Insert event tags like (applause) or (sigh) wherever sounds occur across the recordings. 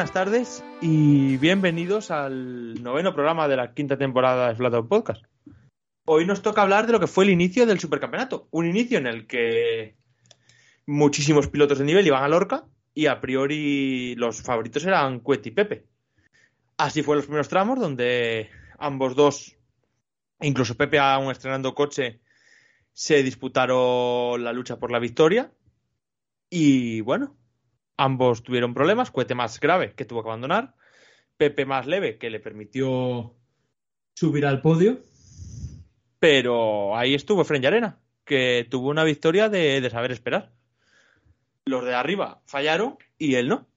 buenas tardes y bienvenidos al noveno programa de la quinta temporada de Flatout Podcast. Hoy nos toca hablar de lo que fue el inicio del supercampeonato. Un inicio en el que muchísimos pilotos de nivel iban a Lorca y a priori los favoritos eran Cuet y Pepe. Así fue los primeros tramos donde ambos dos, incluso Pepe aún estrenando coche, se disputaron la lucha por la victoria. Y bueno, Ambos tuvieron problemas, Cuete más grave, que tuvo que abandonar, Pepe más leve, que le permitió subir al podio. Pero ahí estuvo Fren Arena, que tuvo una victoria de, de saber esperar. Los de arriba fallaron y él no.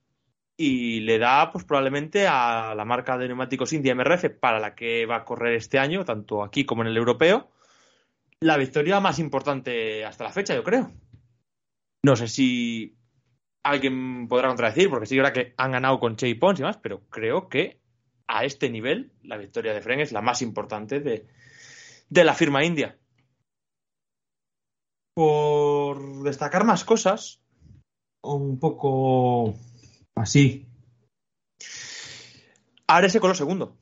Y le da, pues probablemente a la marca de neumáticos India MRF, para la que va a correr este año, tanto aquí como en el europeo, la victoria más importante hasta la fecha, yo creo. No sé si alguien podrá contradecir, porque sí verdad que han ganado con Che y Pons y demás, pero creo que a este nivel la victoria de Fren es la más importante de, de la firma india. Por destacar más cosas, un poco así. Ares se coló segundo.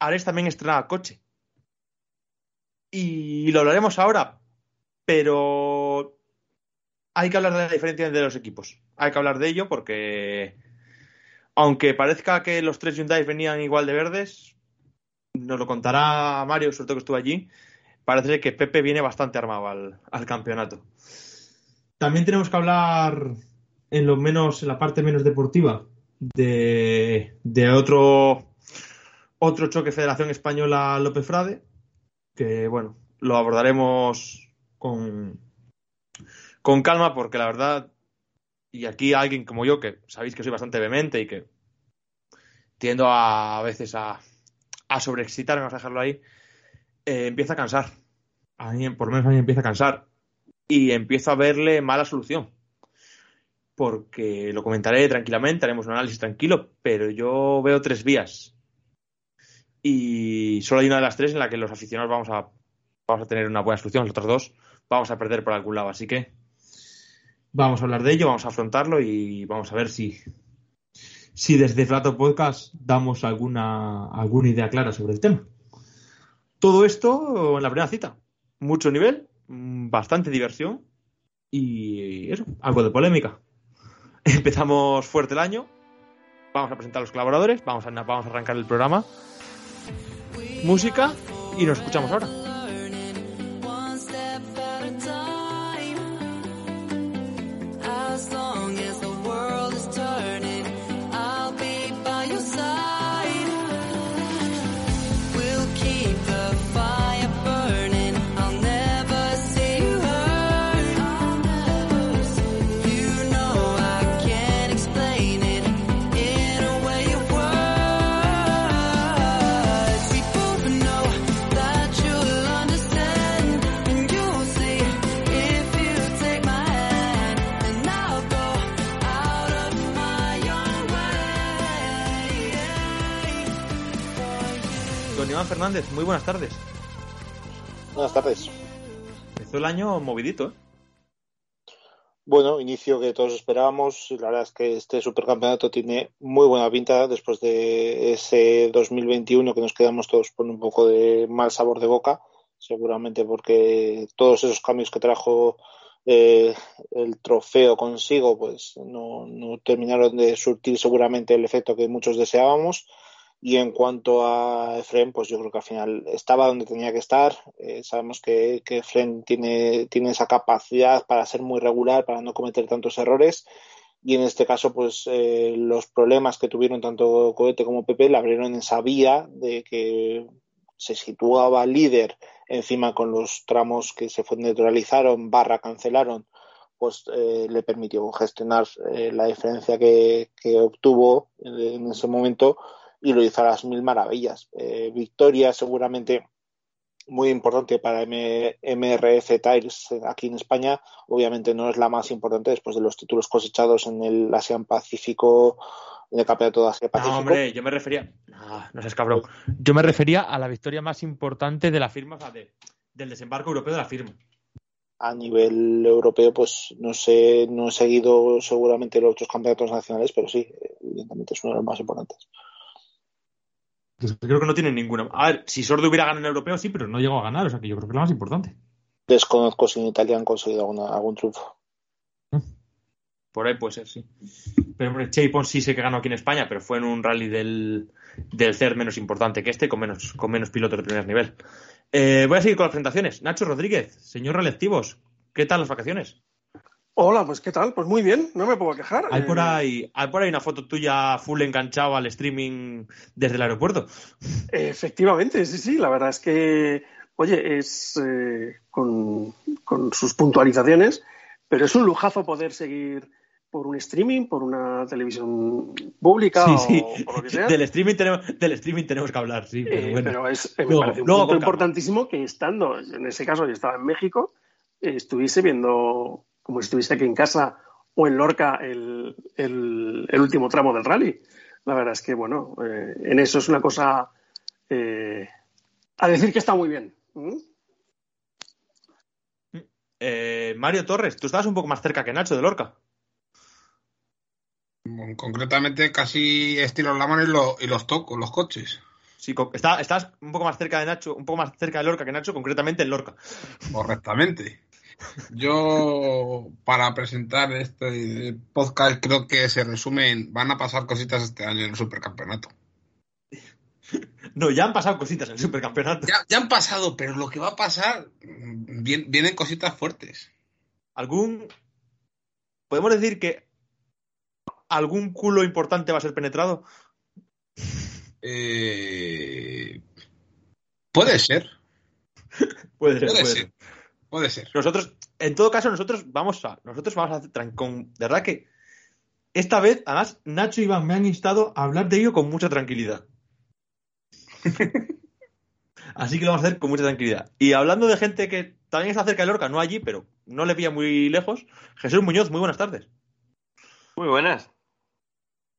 Ares también estrenaba coche. Y lo hablaremos ahora, pero hay que hablar de la diferencia de los equipos. Hay que hablar de ello porque, aunque parezca que los tres Hyundai venían igual de verdes, nos lo contará Mario, sobre todo que estuvo allí. Parece que Pepe viene bastante armado al, al campeonato. También tenemos que hablar, en lo menos, en la parte menos deportiva, de, de otro, otro choque Federación Española López Frade, que bueno, lo abordaremos con, con calma porque la verdad, y aquí alguien como yo, que sabéis que soy bastante vehemente y que tiendo a, a veces a, a sobreexcitarme, vamos a dejarlo ahí, eh, empieza a cansar. A mí, por lo menos a mí empieza a cansar. Y empiezo a verle mala solución. Porque lo comentaré tranquilamente, haremos un análisis tranquilo, pero yo veo tres vías. Y solo hay una de las tres en la que los aficionados vamos a, vamos a tener una buena solución, los otros dos vamos a perder por algún lado. Así que vamos a hablar de ello, vamos a afrontarlo y vamos a ver si, si desde Flato Podcast damos alguna, alguna idea clara sobre el tema. Todo esto en la primera cita. Mucho nivel, mm, bastante diversión y eso, algo de polémica. (laughs) Empezamos fuerte el año. Vamos a presentar a los colaboradores, vamos a, vamos a arrancar el programa. Música y nos escuchamos ahora. Hernández, muy buenas tardes. Buenas tardes. Empezó el año movidito, ¿eh? Bueno, inicio que todos esperábamos la verdad es que este supercampeonato tiene muy buena pinta después de ese 2021 que nos quedamos todos con un poco de mal sabor de boca, seguramente porque todos esos cambios que trajo eh, el trofeo consigo pues no, no terminaron de surtir seguramente el efecto que muchos deseábamos y en cuanto a Efren, pues yo creo que al final estaba donde tenía que estar. Eh, sabemos que, que Efren tiene, tiene esa capacidad para ser muy regular, para no cometer tantos errores. Y en este caso, pues eh, los problemas que tuvieron tanto Cohete como Pepe le abrieron esa vía de que se situaba líder encima con los tramos que se neutralizaron, barra cancelaron, pues eh, le permitió gestionar eh, la diferencia que, que obtuvo en ese momento y lo hizo a las mil maravillas. Eh, victoria seguramente muy importante para M MRF Tiles aquí en España. Obviamente no es la más importante después de los títulos cosechados en el ASEAN Pacífico, en el Campeonato de Asia Pacífico. No, hombre, yo me refería. No, no seas cabrón. Yo me refería a la victoria más importante de la firma, o sea, de- del desembarco europeo de la firma. A nivel europeo, pues no sé, no he seguido seguramente los otros campeonatos nacionales, pero sí, evidentemente es uno de los más importantes. Creo que no tienen ninguna. A ver, si Sordo hubiera ganado en el europeo, sí, pero no llegó a ganar, o sea que yo creo que es la más importante. Desconozco si en Italia han conseguido alguna- algún triunfo. Por ahí puede ser, sí. Pero hombre, Chapon sí sé que ganó aquí en España, pero fue en un rally del, del CER menos importante que este, con menos, con menos pilotos de primer nivel. Eh, voy a seguir con las presentaciones. Nacho Rodríguez, señor Relectivos, ¿qué tal las vacaciones? Hola, pues qué tal, pues muy bien, no me puedo quejar. Hay Eh, por ahí, hay por ahí una foto tuya full enganchado al streaming desde el aeropuerto. Efectivamente, sí, sí, la verdad es que, oye, es eh, con, con sus puntualizaciones, pero es un lujazo poder seguir por un streaming, por una televisión pública Sí, o por lo que (laughs) sea. Del streaming tenemos, del streaming tenemos que hablar, sí. Pero Eh, pero es, eh, me Luego- parece un luego punto importantísimo que estando, en ese caso yo estaba en México, eh, estuviese viendo, como si estuviese aquí en casa o en Lorca, el, el- el último tramo del rally. La verdad es que, bueno, eh, en eso es una cosa eh, a decir que está muy bien. ¿Mm? Eh, Mario Torres, tú estabas un poco más cerca que Nacho de Lorca. Bueno, Concretamente casi estiro la mano y, lo- y los toco, los coches. Sí, está- estás un poco más cerca de Nacho, un poco más cerca de Lorca que Nacho, concretamente en Lorca. Correctamente. Yo, para presentar este podcast, creo que se resumen, van a pasar cositas este año en el supercampeonato. (laughs) No, ya han pasado cositas en el supercampeonato. Ya, ya han pasado, pero lo que va a pasar, mm, vien- vienen cositas fuertes. ¿Algún. ¿Podemos decir que algún culo importante va a ser penetrado? Eh, puede ser, (laughs) Puede ser, puede puede ser, ser. Puede ser. Nosotros, en todo caso, nosotros vamos a. Nosotros vamos a hacer. Con, de verdad que. Esta vez, además, Nacho y Iván me han instado a hablar de ello con mucha tranquilidad. (laughs) Así que lo vamos a hacer con mucha tranquilidad. Y hablando de gente que también está cerca de Lorca, no allí, pero no le pilla muy lejos, Jesús Muñoz, muy buenas tardes. Muy buenas.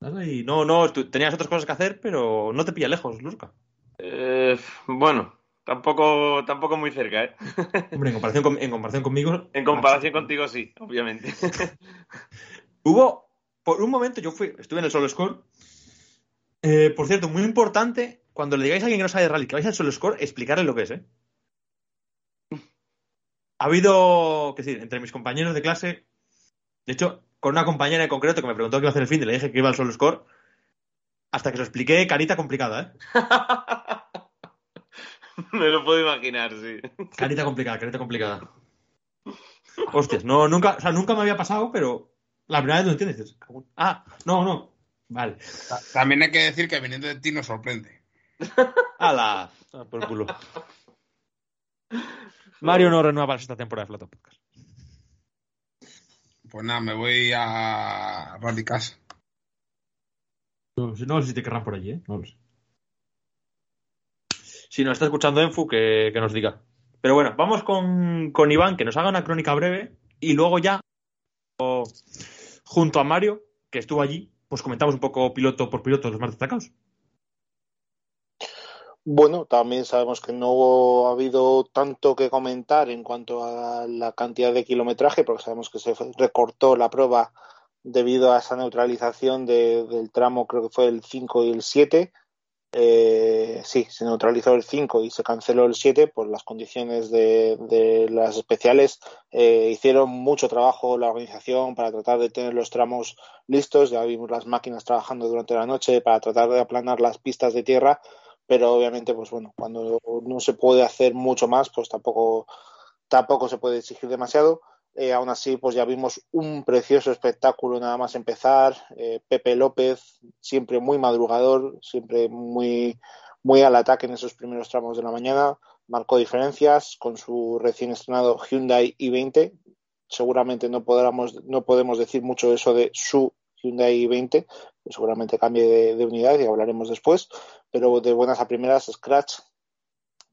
Ahí. No, no, tú tenías otras cosas que hacer, pero no te pilla lejos, Lorca. Eh, bueno, tampoco, tampoco muy cerca, ¿eh? (laughs) Hombre, en comparación, con- en comparación conmigo. En comparación contigo, sí, obviamente. (laughs) Hubo, por un momento, yo fui, estuve en el Solo Score. Eh, por cierto, muy importante, cuando le digáis a alguien que no sabe de rally que vais al Solo Score, explicarle lo que es, ¿eh? Ha habido, que decir, entre mis compañeros de clase, de hecho, con una compañera en concreto que me preguntó qué iba a hacer el fin y le dije que iba al Solo Score, hasta que se lo expliqué, carita complicada, ¿eh? (laughs) (laughs) Me lo puedo imaginar, sí. Carita complicada, carita complicada. Hostias, no, nunca, o sea, nunca me había pasado, pero la primera vez lo entiendes. "Cagón". Ah, no, no. Vale. Ta- También hay que decir que viniendo de ti nos sorprende. (laughs) ¡Hala! Ah, por culo. Mario no renueva para esta temporada de Flota Podcast. Pues nada, me voy a Rally Casa. No, no sé si te querrán por allí, ¿eh? No lo sé. Si nos está escuchando Enfu, que, nos diga. Pero bueno, vamos con, con Iván, que nos haga una crónica breve y luego ya, junto a Mario, que estuvo allí, pues comentamos un poco piloto por piloto los más destacados. Bueno, también sabemos que no ha habido tanto que comentar en cuanto a la cantidad de kilometraje, porque sabemos que se recortó la prueba debido a esa neutralización de- del tramo, creo que fue el 5 y el 7. Eh, sí, se neutralizó el 5 y se canceló el 7 por las condiciones de, de las especiales. Eh, hicieron mucho trabajo la organización para tratar de tener los tramos listos. Ya vimos las máquinas trabajando durante la noche para tratar de aplanar las pistas de tierra, pero obviamente, pues bueno, cuando no se puede hacer mucho más, pues tampoco, tampoco se puede exigir demasiado. Eh, aún así, pues ya vimos un precioso espectáculo nada más empezar. Eh, Pepe López, siempre muy madrugador, siempre muy, muy al ataque en esos primeros tramos de la mañana. Marcó diferencias con su recién estrenado Hyundai i20. Seguramente no, podamos, no podemos decir mucho eso de su Hyundai i20, que seguramente cambie de unidad y hablaremos después. Pero de buenas a primeras, Scratch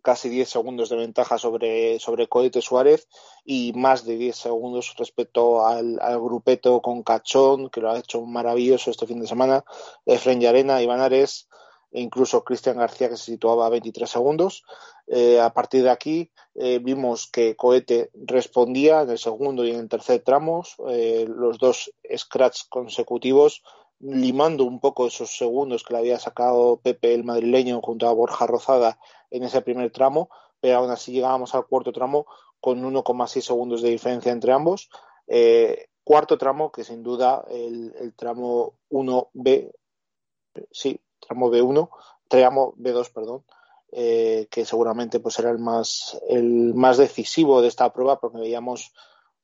casi 10 segundos de ventaja sobre, sobre Suárez y más de 10 segundos respecto al, al grupeto con Cachón, que lo ha hecho maravilloso este fin de semana, Efren Yarena, Iván Ares e incluso Cristian García, que se situaba a 23 segundos. Eh, a partir de aquí eh, vimos que Cohete respondía en el segundo y en el tercer tramos, eh, los dos scratch consecutivos, limando un poco esos segundos que le había sacado Pepe el madrileño junto a Borja Rozada en ese primer tramo, pero aún así llegábamos al cuarto tramo con 1,6 segundos de diferencia entre ambos. Eh, cuarto tramo, que sin duda el, tramo 1B, sí, tramo B1, tramo B2, perdón, eh, que seguramente pues era el más, el más decisivo de esta prueba, porque veíamos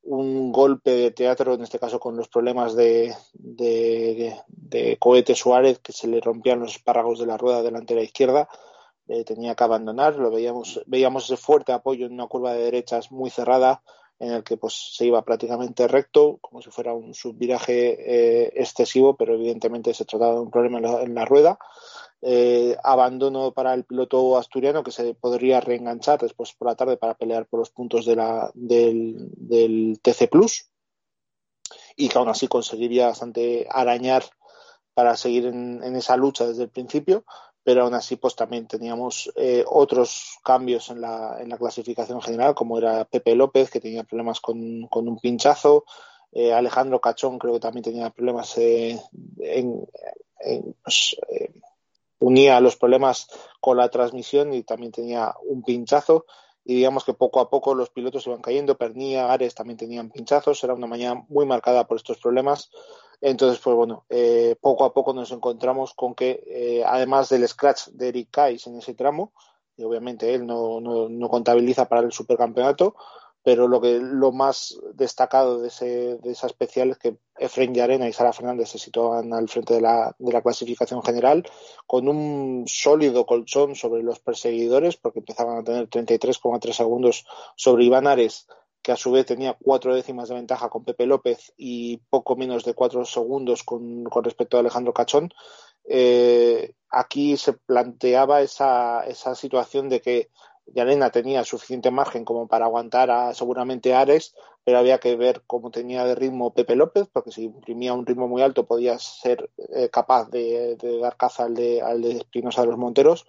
un golpe de teatro, en este caso con los problemas de, de, Cohete Suárez, que se le rompían los espárragos de la rueda delantera izquierda, eh, tenía que abandonar, lo veíamos, veíamos ese fuerte apoyo en una curva de derechas muy cerrada, en el que pues se iba prácticamente recto, como si fuera un subviraje eh, excesivo, pero evidentemente se trataba de un problema en la, en la rueda. Eh, abandono para el piloto asturiano que se podría reenganchar después por la tarde para pelear por los puntos de la, del, del TC Plus. Y que aún así conseguiría bastante arañar para seguir en, esa lucha desde el principio. Pero aún así pues también teníamos eh, otros cambios en la, en la, clasificación general, como era Pepe López, que tenía problemas con, con un pinchazo, eh, Alejandro Cachón creo que también tenía problemas en, en pues, unía los problemas con la transmisión y también tenía un pinchazo. Y digamos que poco a poco los pilotos iban cayendo, Pernilla, Ares también tenían pinchazos, era una mañana muy marcada por estos problemas. Entonces, pues bueno, eh, poco a poco nos encontramos con que, eh, además del scratch de Eric Kais en ese tramo, y obviamente él no, no, no, contabiliza para el supercampeonato, pero lo que lo más destacado de, ese, de esa especial es que Efren Yarena y Sara Fernández se situaban al frente de la, de la clasificación general con un sólido colchón sobre los perseguidores, porque empezaban a tener 33,3 segundos sobre Iván que a su vez tenía cuatro décimas de ventaja con Pepe López y poco menos de cuatro segundos con, con respecto a Alejandro Cachón, eh, aquí se planteaba esa, esa situación de que Yarena tenía suficiente margen como para aguantar a seguramente Ares, pero había que ver cómo tenía de ritmo Pepe López, porque si imprimía un ritmo muy alto podía ser eh, capaz de, de, dar caza al de, al de Espinosa de los Monteros,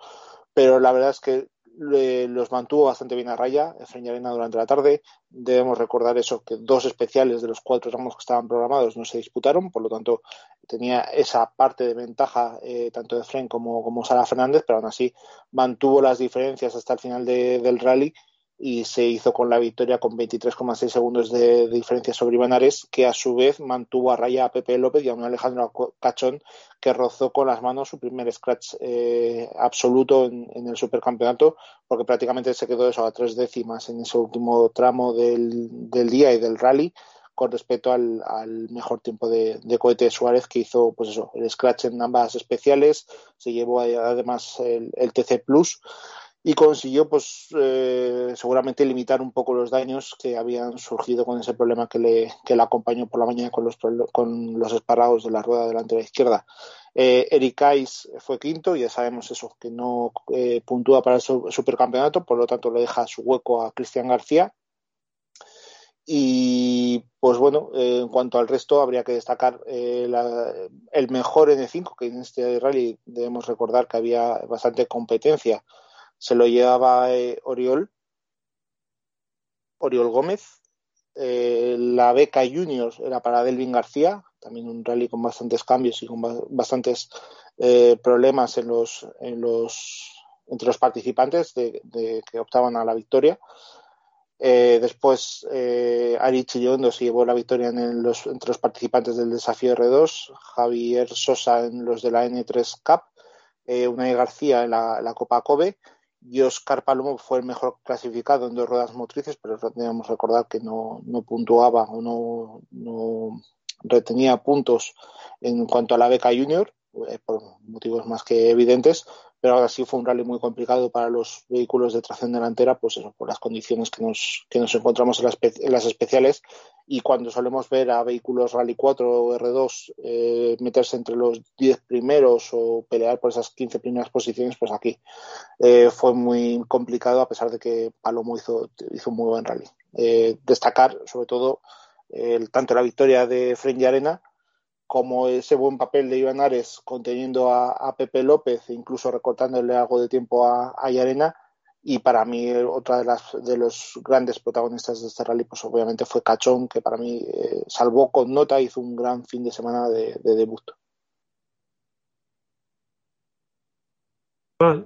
pero la verdad es que los mantuvo bastante bien a raya Efraín Arena durante la tarde. Debemos recordar eso, que dos especiales de los cuatro ramos que estaban programados no se disputaron, por lo tanto tenía esa parte de ventaja eh, tanto de Efraín como, como Sara Fernández, pero aún así mantuvo las diferencias hasta el final de, del rally y se hizo con la victoria con 23,6 segundos de, de, diferencia sobre Iván Ares, que a su vez mantuvo a raya a Pepe López y a un Alejandro Cachón que rozó con las manos su primer scratch eh, absoluto en, el supercampeonato, porque prácticamente se quedó eso a tres décimas en ese último tramo del, del día y del rally con respecto al, al mejor tiempo de, de, cohete Suárez que hizo pues eso, el scratch en ambas especiales, se llevó además el, el TC Plus y consiguió pues eh, seguramente limitar un poco los daños que habían surgido con ese problema que le, que le acompañó por la mañana con los, con los espárragos de la rueda delantera izquierda. Eh, Eric Ais fue quinto, ya sabemos eso, que no eh, puntúa para el supercampeonato, por lo tanto le deja su hueco a Cristian García. Y pues bueno, eh, en cuanto al resto, habría que destacar eh, el mejor N5, que en este rally debemos recordar que había bastante competencia se lo llevaba eh, Oriol, Oriol Gómez. Eh, la beca Junior era para Delvin García, también un rally con bastantes cambios y con ba- bastantes eh, problemas en los, en los, entre los participantes de, que optaban a la victoria. Después, eh, Ari Chillondo se llevó la victoria en los, entre los participantes del desafío R2, Javier Sosa en los de la N3 Cup, eh, Unai García en la, la Copa Kobe y Oscar Palomo fue el mejor clasificado en dos ruedas motrices, pero debemos recordar que no, no puntuaba o no, no retenía puntos en cuanto a la beca junior, eh, por motivos más que evidentes, pero ahora sí fue un rally muy complicado para los vehículos de tracción delantera, pues eso, por las condiciones que nos, que nos encontramos en las, en las especiales y cuando solemos ver a vehículos Rally 4 o R2 eh, meterse entre los 10 primeros o pelear por esas 15 primeras posiciones, pues aquí eh, fue muy complicado a pesar de que Palomo hizo, hizo un muy buen rally. Eh, destacar sobre todo tanto la victoria de Fren Arena como ese buen papel de Iván Ares conteniendo a, Pepe López incluso recortándole algo de tiempo a, a Yarena y para mí eh, otra de las de los grandes protagonistas de este rally pues obviamente fue Cachón que para mí eh, salvó con nota hizo un gran fin de semana de, de debut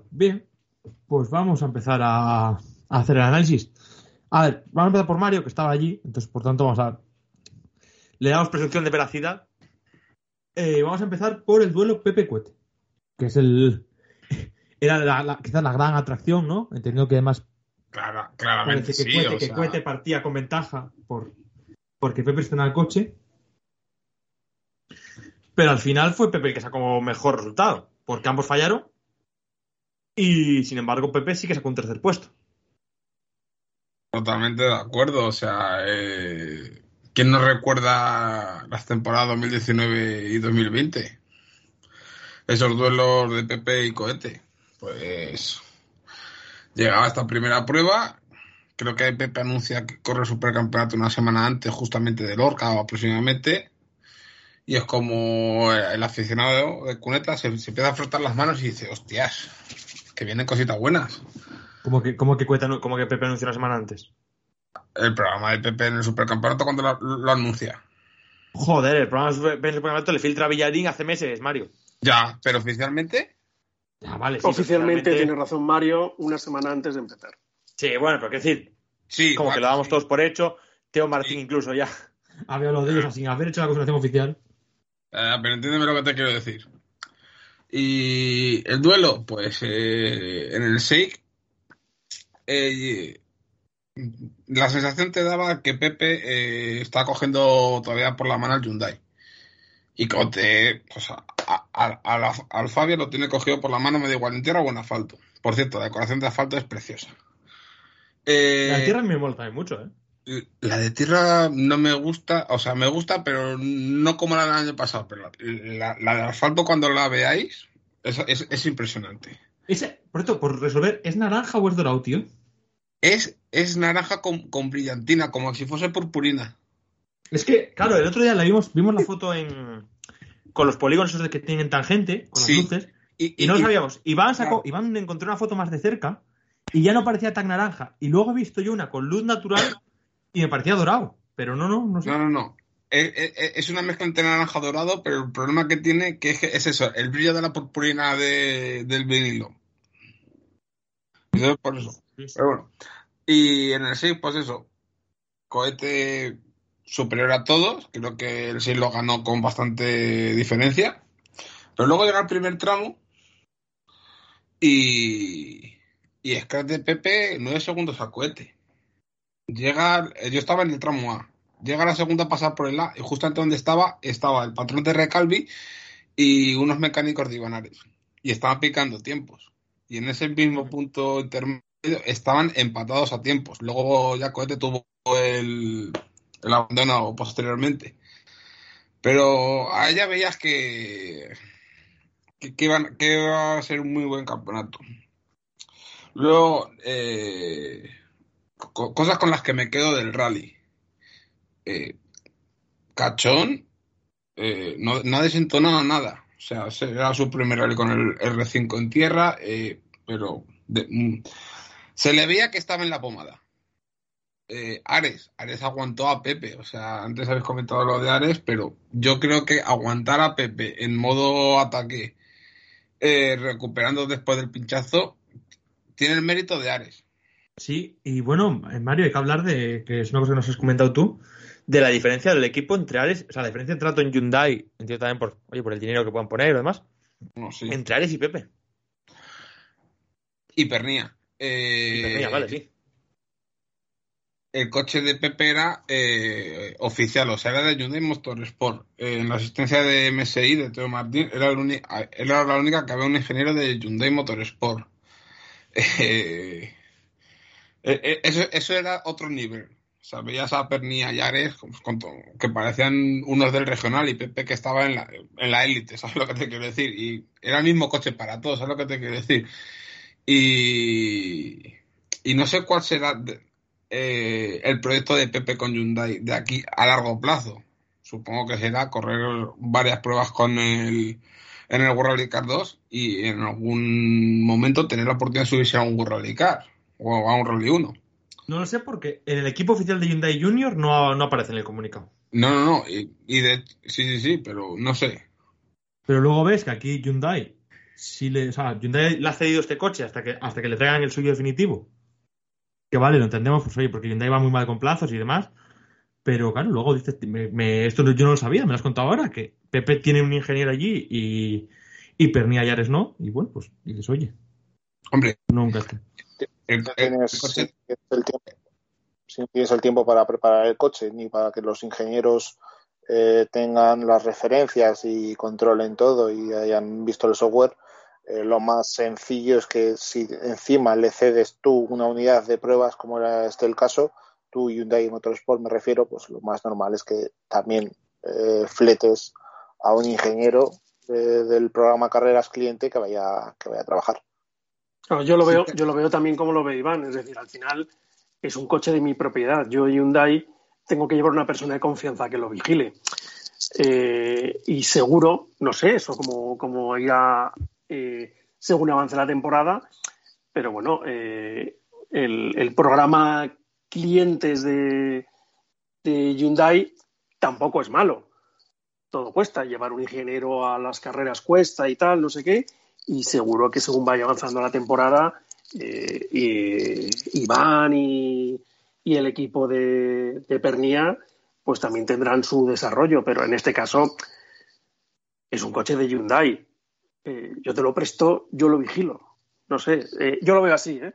bien. Pues vamos a empezar a, a hacer el análisis. A ver, vamos a empezar por Mario, que estaba allí, entonces por tanto vamos a. Le damos presunción de veracidad. Eh, vamos a empezar por el duelo Pepe Cuete, que es el. (laughs) Era la, la- quizás la gran atracción, ¿no? Entendiendo que además Clara- claramente que, sí. Cuete, o que sea, Cuete partía con ventaja por, porque Pepe está en el coche. Pero al final fue Pepe el que sacó mejor resultado, porque ambos fallaron. Y sin embargo, Pepe sí que sacó un tercer puesto. Totalmente de acuerdo. O sea, eh, ¿quién no recuerda las temporadas 2019 y 2020? Esos duelos de Pepe y Cohete. Pues llegaba esta primera prueba. Creo que Pepe anuncia que corre supercampeonato una semana antes, justamente de Lorca aproximadamente. Y es como el aficionado de Cuneta se, empieza a frotar las manos y dice, hostias, que vienen cositas buenas. Como que, como que, Cueta como que Pepe anunció una semana antes. El programa de Pepe en el supercampeonato cuando lo, lo anuncia. Joder, el programa de Pepe en el Supercampeonato le filtra a Villarín hace meses, Mario. Ya, pero oficialmente, Ya, vale. sí, Oficialmente tiene razón Mario una semana antes de empezar. Sí, bueno, pero quiero decir, sí. como vale, que lo damos sí. todos por hecho. Teo Martín incluso ya. Había hablado de ellos sin haber hecho la confirmación oficial. Eh, pero entiéndeme lo que te quiero decir. Y el duelo, pues eh, en el Shake, eh, la sensación te daba que Pepe eh, está cogiendo todavía por la mano al Hyundai. Y Cote, pues a- a- a- a la- al Fabio lo tiene cogido por la mano, me da igual en tierra o en asfalto. Por cierto, la decoración de asfalto es preciosa. Eh, La tierra me mola también mucho, ¿eh? La de tierra no me gusta, o sea, me gusta, pero no como la del año pasado. Pero la, la- la de asfalto, cuando la veáis, es, es- es impresionante. Ese, por esto, por resolver, ¿es naranja o es dorado, tío? Es, es naranja con, con brillantina, como si fuese purpurina. Es que, claro, el otro día la vimos, vimos la foto en con los polígonos esos de que tienen tangente, con Sí. las luces, Y, y no lo sabíamos. Iván sacó, Claro. Iván encontró una foto más de cerca y ya no parecía tan naranja. Y luego he visto yo una con luz natural y me parecía dorado. Pero no, no, no sé. No, no, no. Es, es- es una mezcla entre naranja dorado, pero el problema que tiene que es, que es eso, el brillo de la purpurina de- del vinilo. Entonces, por eso. Pero bueno. Y en el 6, pues eso. Cohete superior a todos. Creo que el 6 lo ganó con bastante diferencia. Pero luego llega el primer tramo. Y. Y Scratch de Pepe 9 segundos a cohete. Llega. Yo estaba en el tramo A. Llega la segunda a pasar por el A. Y justamente donde estaba, estaba el patrón de Recalvi y unos mecánicos de Ivanares. Y estaban picando tiempos. Y en ese mismo punto intermedio estaban empatados a tiempos. Luego ya Cohete tuvo el, el abandono posteriormente. Pero a ella veías que, que, que iba a ser un muy buen campeonato. Luego, eh, co- cosas con las que me quedo del rally. Eh, Cachón eh, no, no ha desentonado nada. O sea, era su primer rally con el R5 en tierra, eh, pero mm, se le veía que estaba en la pomada. Eh, Ares, Ares aguantó a Pepe, o sea, antes habéis comentado lo de Ares, pero yo creo que aguantar a Pepe en modo ataque, eh, recuperando después del pinchazo, tiene el mérito de Ares. Sí, y bueno, Mario, hay que hablar de, que es una cosa que nos has comentado tú, de la diferencia del equipo entre Ares, o sea, la diferencia entre trato en Hyundai, entiendo también por, oye, por el dinero que puedan poner y demás, No, sí. entre Ares y Pepe. Y Pernía. Eh, Y Pernilla, vale, sí. el coche de Pepe era eh, oficial, o sea, era de Hyundai Motorsport. Eh, en la asistencia de MSI, de Teo Martín, era, el uni- era la única que había un ingeniero de Hyundai Motorsport. Eh, eh, eso, eso era otro nivel. O sea, veías a con- con to- que parecían unos del regional y Pepe que estaba en la, en la élite, (laughs) ¿sabes lo que te quiero decir? Y era el mismo coche para todos, ¿sabes lo que te quiero decir? Y, y no sé cuál será eh, el proyecto de Pepe con Hyundai de aquí a largo plazo. Supongo que será correr varias pruebas con el, en el World Rally Car 2 y en algún momento tener la oportunidad de subirse a un World Rally Car o a un Rally 1. No lo sé porque en el equipo oficial de Hyundai Junior no, no aparece en el comunicado. No, no, no. Y, y de, sí, sí, sí, pero no sé. Pero luego ves que aquí Hyundai, sí le, o sea, Hyundai le ha cedido este coche hasta que, hasta que le traigan el suyo definitivo. Que vale, lo entendemos, pues oye, porque Hyundai va muy mal con plazos y demás. Pero claro, luego dices, me- me- esto no- yo no lo sabía, me lo has contado ahora, que Pepe tiene un ingeniero allí y, y Pernilla Yares no. Y bueno, pues dices, oye, Hombre, nunca está. coche- si el tiempo, si no tienes el tiempo para preparar el coche ni para que los ingenieros eh, tengan las referencias y controlen todo y hayan visto el software, eh, lo más sencillo es que si encima le cedes tú una unidad de pruebas, como era este el caso, tú Hyundai Motorsport me refiero, pues lo más normal es que también eh, fletes a un ingeniero eh, del programa Carreras Cliente que vaya, que vaya a trabajar. Yo lo veo, yo lo veo también como lo ve Iván, es decir, al final es un coche de mi propiedad. Yo Hyundai tengo que llevar una persona de confianza que lo vigile. Eh, y seguro, no sé, eso como, como irá eh, según avance la temporada, pero bueno, eh, el, programa clientes de, Hyundai tampoco es malo. Todo cuesta, llevar un ingeniero a las carreras cuesta y tal, no sé qué, y seguro que según vaya avanzando la temporada, eh, Iván y, y el equipo de, de Pernía, pues también tendrán su desarrollo, pero en este caso es un coche de Hyundai. Eh, yo te lo presto, yo lo vigilo. No sé, eh, yo lo veo así, ¿eh?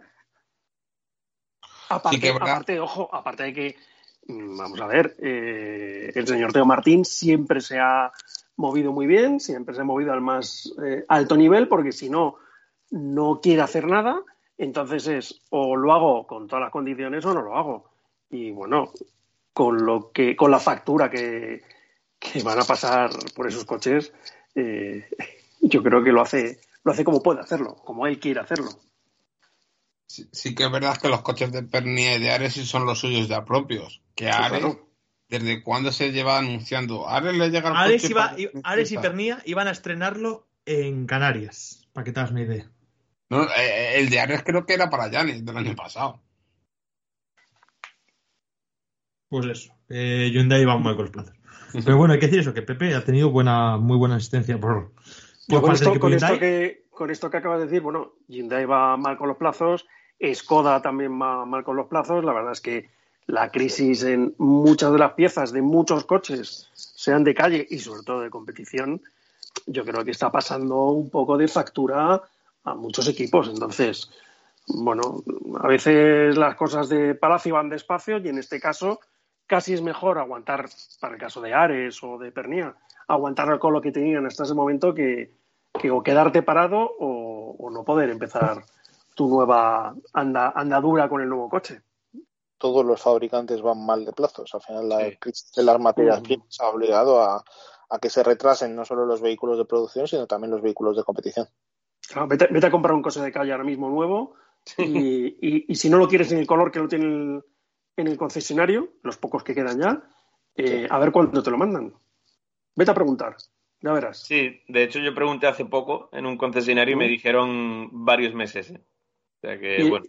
Aparte, Sí que aparte, ojo, aparte de que, mm, vamos a ver, eh, el señor Teo Martín siempre se ha movido muy bien, siempre se ha movido al más alto nivel, porque si no, no quiere hacer nada, entonces es o lo hago con todas las condiciones o no lo hago. Y bueno, con lo que, con la factura que, que van a pasar por esos coches, eh, yo creo que lo hace, lo hace como puede hacerlo, como él quiere hacerlo. sí, sí que es verdad que los coches de Pernilla y de Ares sí son los suyos ya propios. Que Ares, claro. ¿desde cuándo se lleva anunciando? Ares le llega Ares, coche iba, para- Ares y Pernilla iban a estrenarlo en Canarias, para que te hagas una idea. No, eh, el de Ares creo que era para Janis del año pasado. Pues eso, eh, Hyundai va muy mal con los plazos. Pero bueno, hay que decir eso, que Pepe ha tenido buena, muy buena asistencia por, Yo con esto, que, con esto que acabas de decir, bueno, Hyundai va mal con los plazos, Skoda también va mal con los plazos. La verdad es que la crisis en muchas de las piezas de muchos coches, sean de calle y sobre todo de competición, yo creo que está pasando un poco de factura a muchos equipos. Entonces, bueno, a veces las cosas de Palacio van despacio y en este caso casi es mejor aguantar, para el caso de Ares o de Pernía, aguantar con lo que tenían hasta ese momento que, que o quedarte parado o, o no poder empezar tu nueva anda- andadura con el nuevo coche. todos los fabricantes van mal de plazos. Al final, la Sí. crisis de las materias primas ha obligado a, a que se retrasen no solo los vehículos de producción, sino también los vehículos de competición. Claro, vete, vete a comprar un coche de calle ahora mismo nuevo y, y- y si no lo quieres en el color que lo tiene el- en el concesionario, los pocos que quedan ya, eh, a ver cuándo te lo mandan. Vete a preguntar, ya verás. Sí, de hecho yo pregunté hace poco en un concesionario y me dijeron varios meses. ¿eh? sea que, y, bueno.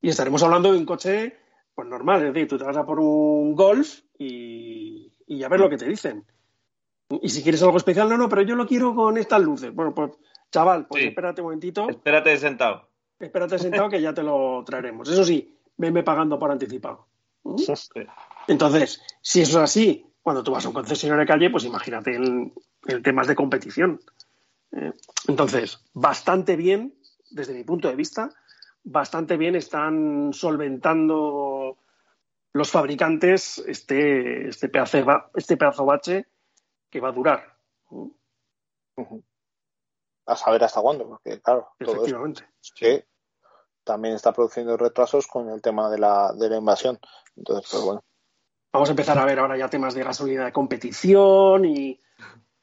y estaremos hablando de un coche pues normal, es decir, tú te vas a por un Golf y, y a ver lo que te dicen. Y si quieres algo especial, no, no, pero yo lo quiero con estas luces. Bueno, pues chaval, pues Sí. espérate un momentito, Espérate sentado. espérate sentado que ya te lo traeremos. Eso sí, venme pagando por anticipado. ¿Mm? Entonces, si eso es así, cuando tú vas a un concesionario de calle, pues imagínate el, el temas de competición. Eh, entonces, bastante bien, desde mi punto de vista, bastante bien están solventando los fabricantes este, este, pedazo, este pedazo bache que va a durar. A saber hasta cuándo, porque claro, todo Efectivamente. que también está produciendo retrasos con el tema de la, de la invasión. Entonces, pues bueno. Vamos a empezar a ver ahora ya temas de gasolina de competición y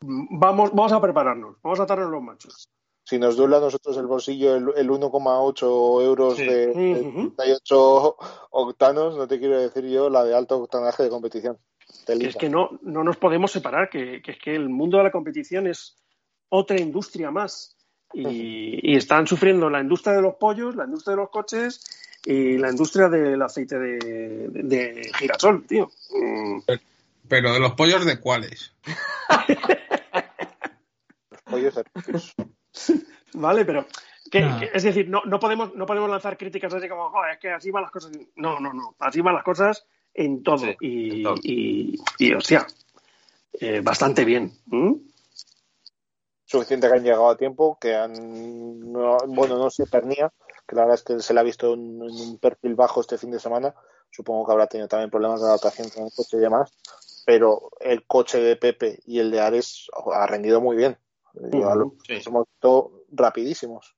vamos, vamos a prepararnos, vamos a atarnos los machos. Si nos duele a nosotros el bolsillo el, el 1,8 euros Sí. de, de Ujú. 38 octanos, no te quiero decir yo la de alto octanaje de competición. que es que no, no nos podemos separar, que, que es que el mundo de la competición es otra industria más. Y, y están sufriendo la industria de los pollos, la industria de los coches y la industria del aceite de, de- de girasol, tío. Mm, Pero de los pollos, ¿de cuáles? Los pollos hervidos. (laughs) Vale, pero que- Nah. que- es decir, no, no podemos no podemos lanzar críticas así como, "Joder, es que así van las cosas. No, no, no, así van las cosas en todo. Sí, y, en todo. y, y, hostia, eh, bastante bien. ¿Mm? Suficiente que han llegado a tiempo, que han. no- bueno, no sé, Pernía, que la verdad es que se le ha visto en, en un perfil bajo este fin de semana. Supongo que habrá tenido también problemas de adaptación con el coche y demás. Pero el coche de Pepe y el de Ares ha rendido muy bien. Lo Sí. hemos visto rapidísimos.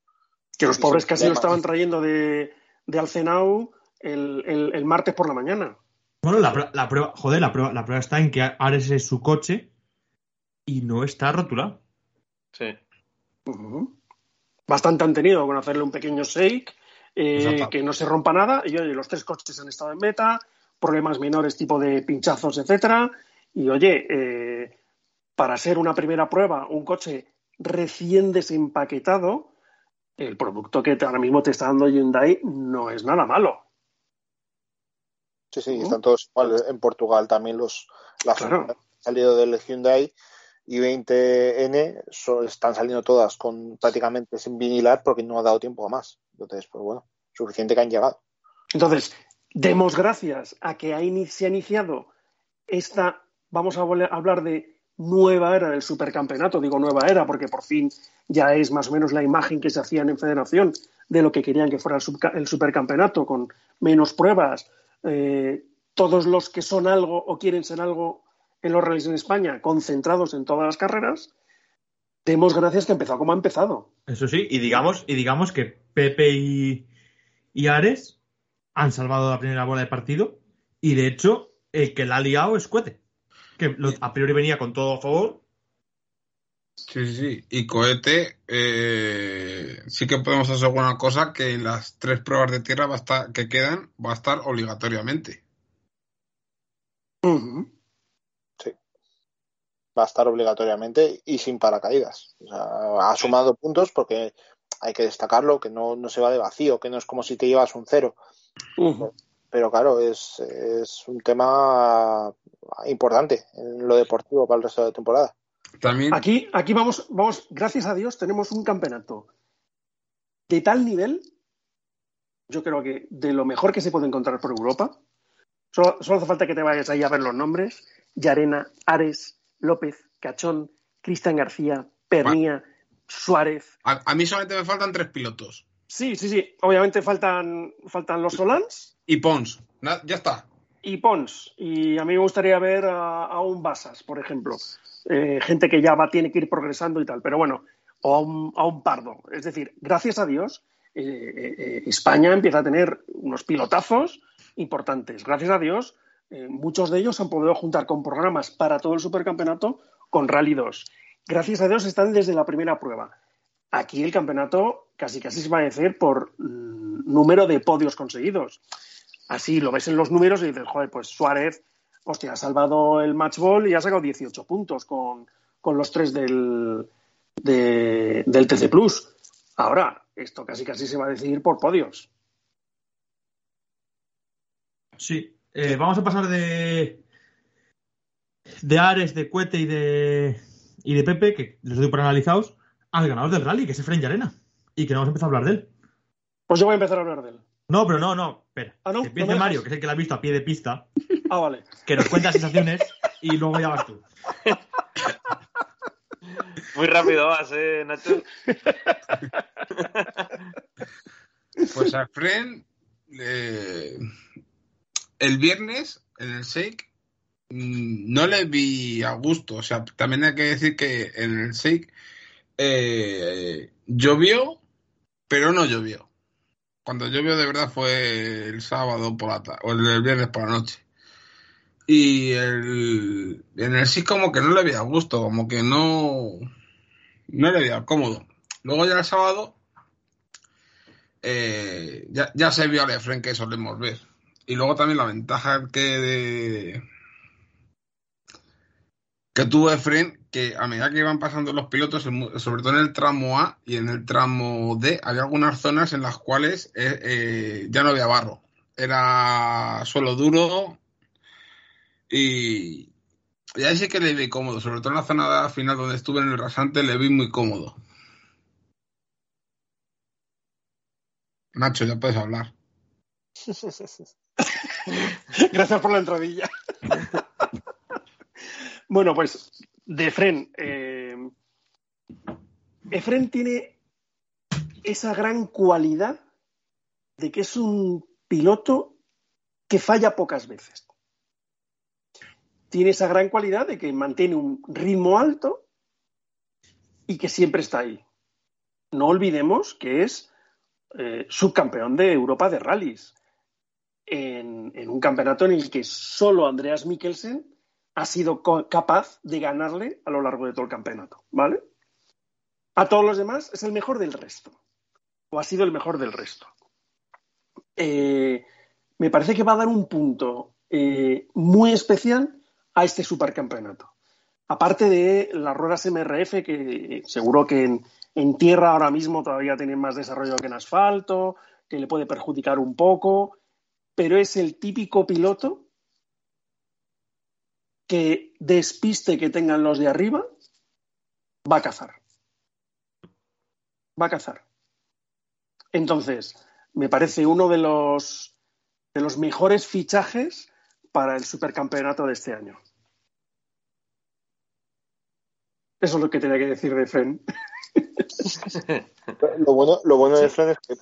Que los pobres casi lo estaban trayendo de, de Alcenau el, el- el martes por la mañana. Bueno, la, prueba- la prueba, joder, la prueba, la prueba está en que Ares es su coche y no está rotulado. Sí. Ujú. Bastante han tenido con hacerle un pequeño shake, eh, Exacto. que no se rompa nada. Y oye, los tres coches han estado en meta, problemas menores tipo de pinchazos, etcétera. Y oye, eh, para ser una primera prueba, un coche recién desempaquetado, el producto que ahora mismo te está dando Hyundai no es nada malo. Sí, sí, Ujú. están todos igual. En Portugal también los las Claro. han salido del Hyundai y 20N so- están saliendo todas con prácticamente sin vinilar porque no ha dado tiempo a más. Entonces, pues bueno, suficiente que han llegado. Entonces, demos gracias a que se ha iniciado esta, vamos a hablar de nueva era del supercampeonato, digo nueva era porque por fin ya es más o menos la imagen que se hacían en federación de lo que querían que fuera el supercampeonato, con menos pruebas, eh, todos los que son algo o quieren ser algo en los rallies en España, concentrados en todas las carreras, demos gracias que ha empezado como ha empezado. Eso sí, y digamos, y digamos que Pepe y, y Ares han salvado la primera bola de partido y de hecho el que la ha liado es Cuete, que lo- a priori venía con todo a favor. Sí, sí, sí. Y cohete, eh, sí que podemos asegurar una cosa, que en las tres pruebas de tierra va a estar, que quedan va a estar obligatoriamente. Ujú. Va a estar obligatoriamente y sin paracaídas. O sea, ha sumado puntos porque hay que destacarlo, que no, no se va de vacío, que no es como si te llevas un cero. Pero claro, es, es un tema importante en lo deportivo para el resto de la temporada. También, Aquí, aquí vamos, vamos, gracias a Dios, tenemos un campeonato de tal nivel, yo creo que de lo mejor que se puede encontrar por Europa. Solo, solo hace falta que te vayas ahí a ver los nombres: Yarena, Ares, López, Cachón, Cristian García, Pernía, Suárez. a, a mí solamente me faltan tres pilotos. Sí, sí, sí. Obviamente faltan, faltan los Solans Y Pons. Na- ya está. y Pons. Y a mí me gustaría ver a, a un Basas, por ejemplo. Eh, gente que ya va, tiene que ir progresando y tal. Pero bueno, o a un, a un Pardo. Es decir, gracias a Dios, eh, eh, España empieza a tener unos pilotazos importantes. Gracias a Dios, eh, muchos de ellos han podido juntar con programas para todo el supercampeonato con Rally 2. Gracias a Dios están desde la primera prueba. Aquí el campeonato casi casi se va a decir por mm, número de podios conseguidos. Así lo ves en los números y dices, joder, pues Suárez, hostia, ha salvado el match ball y ha sacado 18 puntos con, con los tres del, de- del TC Plus. Ahora, esto casi casi se va a decidir por podios. Sí. Eh, vamos a pasar de. De Ares, de Cuete y de. Y de Pepe, que los doy por analizados, al ganador del rally, que es Efren Llarena. Y que no vamos a empezar a hablar de él. Pues yo voy a empezar a hablar de él. No, pero no, no. Espera. Ah, ¿no? Que empiece ¿No me Mario, que es el que la ha visto a pie de pista, (laughs) Ah, vale. que nos cuenta sensaciones y luego ya vas tú. (laughs) Muy rápido vas, ¿eh, Nacho? (laughs) Pues a Fren, eh, el viernes en el Shake mm, no le vi a gusto. O sea, también hay que decir que en el Shake eh, llovió, pero no llovió. Cuando llovió de verdad fue el sábado por la tarde, o el, viernes por la noche. Y en el sí como que no le veía gusto, como que no, no le veía cómodo. Luego ya el sábado eh, ya, ya se vio al Efren que solemos ver. Y luego también la ventaja que de, que tuvo Efren, que a medida que iban pasando los pilotos, sobre todo en el tramo A y en el tramo D, había algunas zonas en las cuales eh, eh, ya no había barro. Era suelo duro y, y ahí sí que le vi cómodo, sobre todo en la zona final donde estuve en el rasante, le vi muy cómodo. Nacho, ya puedes hablar. (laughs) (laughs) Gracias por la entradilla. (laughs) bueno, pues de Efren. Eh, Efren tiene esa gran cualidad de que es un piloto que falla pocas veces. Tiene esa gran cualidad de que mantiene un ritmo alto y que siempre está ahí. No olvidemos que es eh, subcampeón de Europa de rallies en, un campeonato en el que solo Andreas Mikkelsen ha sido capaz de ganarle a lo largo de todo el campeonato, ¿vale? A todos los demás es el mejor del resto, o ha sido el mejor del resto. Eh, me parece que va a dar un punto eh, muy especial a este supercampeonato. Aparte de las ruedas MRF, que seguro que en, en tierra ahora mismo todavía tienen más desarrollo que en asfalto, que le puede perjudicar un poco, pero es el típico piloto que despiste que tengan los de arriba, va a cazar. Va a cazar. Entonces, me parece uno de los, de los mejores fichajes para el supercampeonato de este año. Eso es lo que tenía que decir de Fren. (laughs) Lo bueno, lo bueno de Fren es que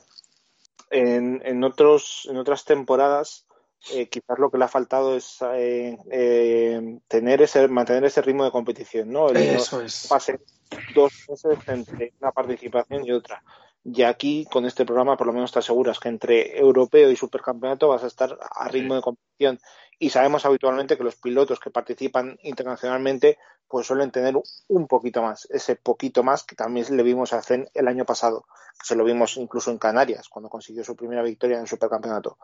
en, en, otros, en otras temporadas eh, quizás lo que le ha faltado es eh, eh, tener ese, mantener ese ritmo de competición, ¿no? El que Eso no es. pase dos meses entre una participación y otra. Y aquí, con este programa, por lo menos te aseguras que entre europeo y supercampeonato vas a estar a ritmo de competición. Y sabemos habitualmente que los pilotos que participan internacionalmente pues suelen tener un poquito más, ese poquito más que también le vimos a Zen el año pasado, que se lo vimos incluso en Canarias, cuando consiguió su primera victoria en el supercampeonato,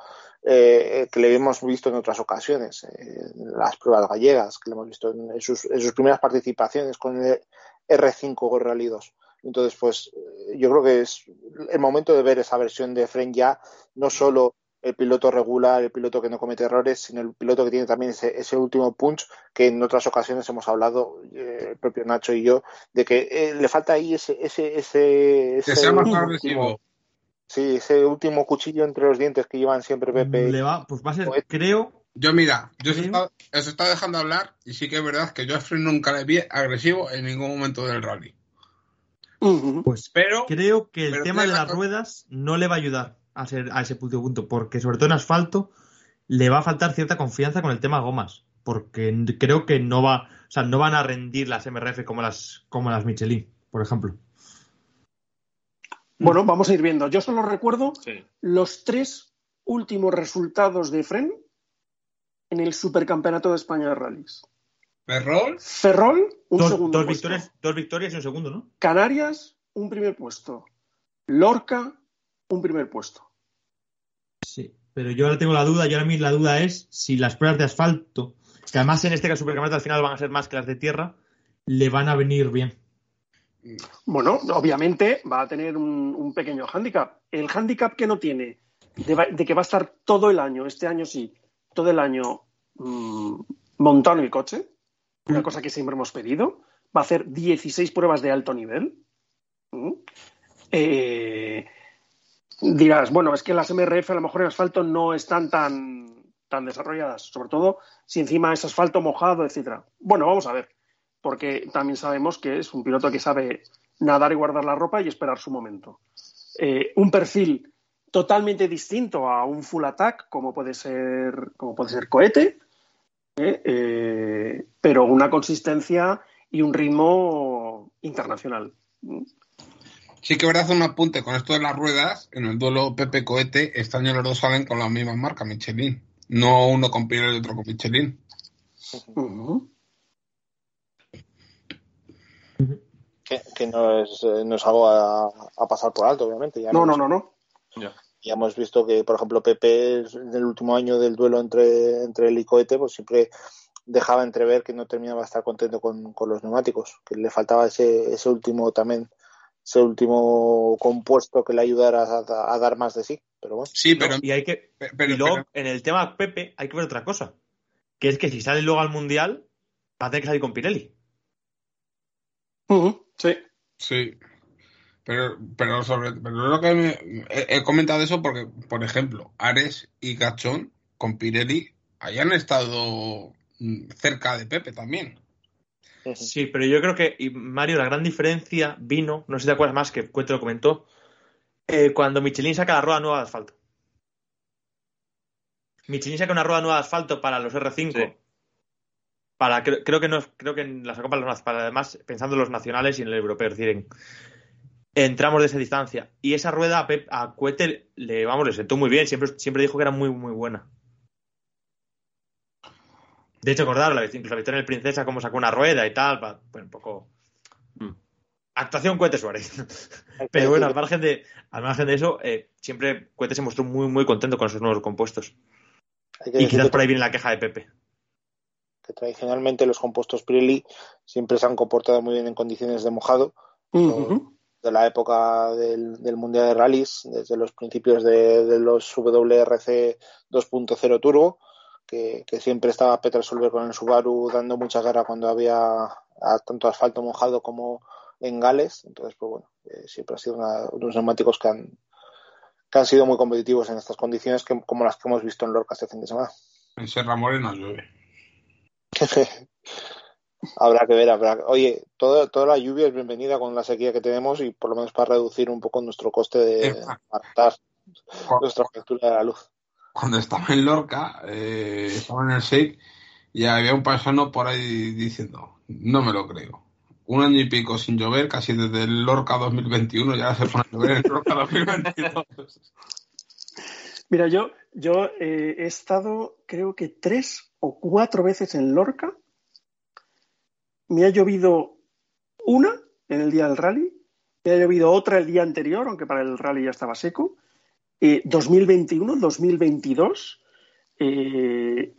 eh, que le hemos visto en otras ocasiones, eh, en las pruebas gallegas, que le hemos visto en sus, en sus primeras participaciones con el R5 Rally 2. Entonces, pues yo creo que es el momento de ver esa versión de Fren ya, no solo el piloto regular, el piloto que no comete errores, sino el piloto que tiene también ese, ese último punch que en otras ocasiones hemos hablado, eh, el propio Nacho y yo, de que eh, le falta ahí ese... ese, ese, ese Que sea más agresivo. Sí, ese último cuchillo entre los dientes que llevan siempre Pepe. Le va, pues va a ser, Poeta. creo, Yo, mira, yo os está, os está dejando hablar y sí que es verdad que Fren nunca le vi agresivo en ningún momento del rally. Pues Pero creo que el pero tema de las ruedas no le va a ayudar a, ser, a ese punto punto, porque sobre todo en asfalto le va a faltar cierta confianza con el tema gomas, porque creo que no va, o sea, no van a rendir las MRF como las como las Michelin, por ejemplo. Bueno, vamos a ir viendo. Yo solo recuerdo Sí. los tres últimos resultados de Fren en el Supercampeonato de España de Rallys. Ferrol, Ferrol, un dos, segundo dos puesto. victorias, dos victorias y un segundo, ¿no? Canarias, un primer puesto. Lorca, un primer puesto. Sí, pero yo ahora tengo la duda, y ahora mismo la duda es si las pruebas de asfalto, que además en este caso supercampeonato al final van a ser más que las de tierra, le van a venir bien. Bueno, obviamente va a tener un, pequeño hándicap. El hándicap que no tiene, de, que va a estar todo el año, este año sí, todo el año mm, montado en el coche, una cosa que siempre hemos pedido. Va a hacer 16 pruebas de alto nivel. ¿Mm? Eh, dirás, bueno, es que las MRF a lo mejor en asfalto no están tan, tan desarrolladas, sobre todo si encima es asfalto mojado, etcétera. Bueno, vamos a ver, porque también sabemos que es un piloto que sabe nadar y guardar la ropa y esperar su momento. Eh, un perfil totalmente distinto a un full attack, como puede ser, como puede ser cohete, ¿eh? Eh, pero una consistencia y un ritmo internacional. Sí que verdad un apunte con esto de las ruedas, en el duelo Pepe Cohete, este año los dos salen con la misma marca, Michelin. No uno con Pirelli y otro con Michelin. Que, que no, es, eh, no es algo a, a pasar por alto, obviamente. Ya No, hemos- no, no, no. Ya hemos visto que, por ejemplo, Pepe en el último año del duelo entre, entre él y Cohete, pues siempre dejaba entrever que no terminaba de estar contento con, con los neumáticos, que le faltaba ese, ese último también, ese último compuesto que le ayudara a, a dar más de sí. Pero bueno, Sí, pero, Y hay que. pe- pero- y luego, pero- en el tema Pepe, hay que ver otra cosa. Que es que si sale luego al mundial, va a tener que salir con Pirelli. Ujú, Sí. Sí. Pero, pero sobre pero lo que me- he, he comentado eso porque, por ejemplo, Ares y Gachón con Pirelli hayan estado mm, cerca de Pepe también. Sí, pero yo creo que, y Mario, la gran diferencia vino, no sé si te acuerdas más que Cuento lo comentó, eh, cuando Michelin saca la rueda nueva de asfalto. Michelin saca una rueda nueva de asfalto para los R5. Sí. Para, creo, creo que no, creo que en la sacó para los para además pensando en los nacionales y en el europeo, es decir, en, en tramos de esa distancia. Y esa rueda a, Pep, a Cuete le, vamos, le sentó muy bien, siempre, siempre dijo que era muy, muy buena. De hecho, acordaros, la, incluso la victoria en el Princesa, cómo sacó una rueda y tal, pa- bueno, un poco. Mm. Actuación Cuete Suárez. (laughs) Pero bueno, al margen de, al margen de eso, eh, siempre Cuete se mostró muy, muy contento con sus nuevos compuestos. Y quizás por ahí viene la queja de Pepe. que tradicionalmente los compuestos Pirelli siempre se han comportado muy bien en condiciones de mojado. De la época del, del Mundial de Rallys, desde los principios de, de los WRC 2.0 Turbo, que, que siempre estaba Peter Solberg con el Subaru dando mucha guerra cuando había a- tanto asfalto mojado como en Gales. Entonces, pues bueno, eh, siempre ha sido una- unos neumáticos que han, que han sido muy competitivos en estas condiciones, que, como las que hemos visto en Lorca este fin de semana. En Serra Morena llueve. (laughs) Habrá que ver, habrá Oye, toda, toda la lluvia es bienvenida con la sequía que tenemos y por lo menos para reducir un poco nuestro coste de Cu- nuestra factura de la luz. Cuando estaba en Lorca, eh, estaba en el SEIC y había un paisano por ahí diciendo, no me lo creo. Un año y pico sin llover, casi desde el Lorca 2021, ya se pone a llover en Lorca 2022. (laughs) Mira, yo, yo eh, he estado creo que tres o cuatro veces en Lorca. Me ha llovido una en el día del rally, me ha llovido otra el día anterior, aunque para el rally ya estaba seco. Eh, 2021, 2022. eh,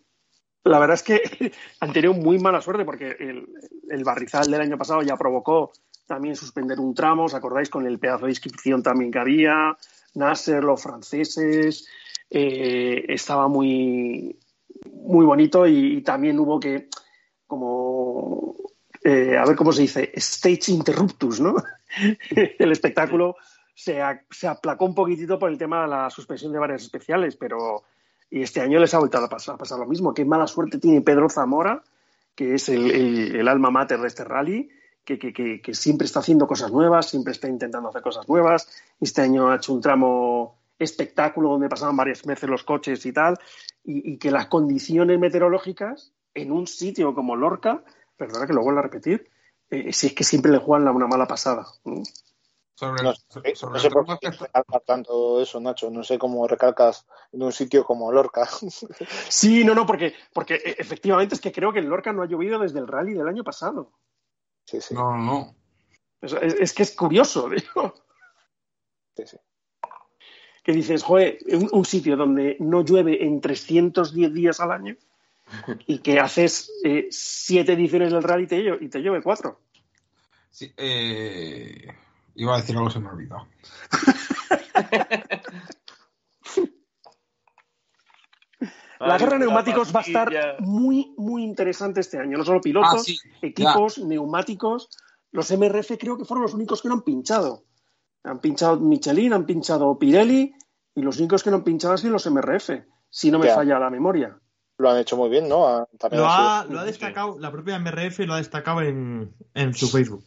la verdad es que (laughs) han tenido muy mala suerte porque el, barrizal del año pasado ya provocó también suspender un tramo, ¿os acordáis con el pedazo de inscripción también que había? Nasser, los franceses, eh, estaba muy, muy bonito y, también hubo que, como, eh, a ver cómo se dice, stage interruptus, ¿no? (laughs) el espectáculo se, aplacó un poquitito por el tema de la suspensión de varias especiales, pero y este año les ha vuelto a pasar, lo mismo. Qué mala suerte tiene Pedro Zamora, que es el, alma mater de este rally, que, siempre está haciendo cosas nuevas, siempre está intentando hacer cosas nuevas. Este año ha hecho un tramo espectáculo donde pasaban varias veces los coches y tal, y, que las condiciones meteorológicas en un sitio como Lorca, perdona que lo vuelva a repetir, eh, si es que siempre le juegan una mala pasada. Sobre, No, sobre, sé- sobre no sé por qué recalcar tanto eso, Nacho. No sé cómo recalcas en un sitio como Lorca. (laughs) Sí, no, no, porque, porque eh, efectivamente es que creo que en Lorca no ha llovido desde el rally del año pasado. sí, sí, No, no, no. Es, es- es que es curioso, (laughs) digo, sí, sí. que dices, joder, un, un sitio donde no llueve en 310 días al año y que haces eh, siete ediciones del rally y te, llo- y te llueve cuatro. Sí, eh, iba a decir algo, se me ha olvidado. (laughs) La guerra de neumáticos va a estar muy, muy interesante este año. No solo pilotos, Ah, sí, equipos, neumáticos. Los MRF creo que fueron los únicos que no han pinchado. Han pinchado Michelin, han pinchado Pirelli y los únicos que no han pinchado han sido los MRF, si no me Ya. falla la memoria. Lo han hecho muy bien, ¿no? Ah, También Lo ha lo destacado, la propia MRF lo ha destacado en, en su Facebook.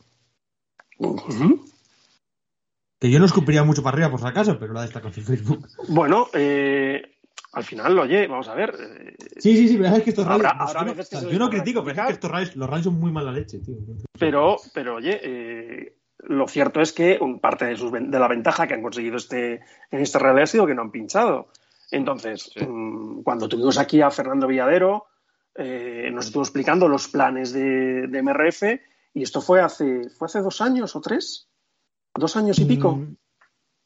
Ujú. Que yo no escupiría mucho para arriba por si acaso, pero lo ha destacado en Facebook. Bueno, eh, al final, oye, vamos a ver. eh, Sí, sí, sí, pero es que estos habrá yo no- veces que o sea, se yo les no podrá critico, pero es que estos rallies, los rallies son muy mala leche, tío. Pero, pero oye, eh, lo cierto es que parte de, sus, ven- de la ventaja que han conseguido este, en este rally ha sido que no han pinchado. Entonces, Sí. mm, cuando tuvimos aquí a Fernando Villadero, eh, nos estuvo explicando los planes de, de MRF y esto fue hace, fue hace dos años o tres, dos años y pico. Mm,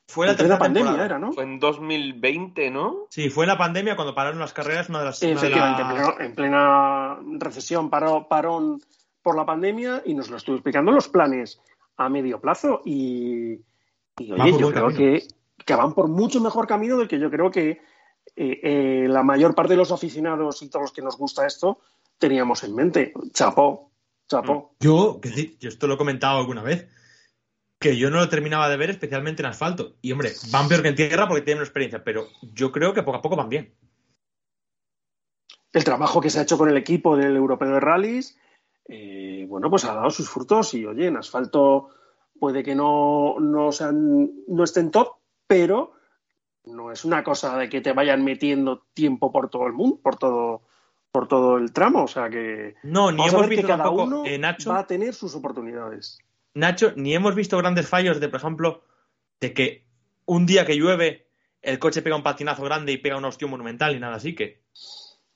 Fue la tercera pandemia temporada. era, ¿no? Fue en 2020, ¿no? Sí, fue en la pandemia cuando pararon las carreras, una de las... de Efectivamente, en, plena recesión, paró, parón por la pandemia y nos lo estuvo explicando los planes a medio plazo y, oye, yo creo que, que van por mucho mejor camino del que yo creo que eh, eh, la mayor parte de los aficionados y todos los que nos gusta esto teníamos en mente. Chapó, chapó. Yo, que sí, yo esto lo he comentado alguna vez, que yo no lo terminaba de ver especialmente en asfalto. Y hombre, van peor que en tierra porque tienen experiencia, pero yo creo que poco a poco van bien. El trabajo que se ha hecho con el equipo del Europeo de Rallys, eh, bueno, pues ha dado sus frutos y, oye, en asfalto puede que no, no, sean, no estén top, pero no es una cosa de que te vayan metiendo tiempo por todo el mundo, por todo, por todo el tramo. O sea que No, ni hemos que visto cada tampoco, uno eh, Nacho, va a tener sus oportunidades. Nacho, ni hemos visto grandes fallos de, por ejemplo, de que un día que llueve el coche pega un patinazo grande y pega un hostia monumental y nada así que,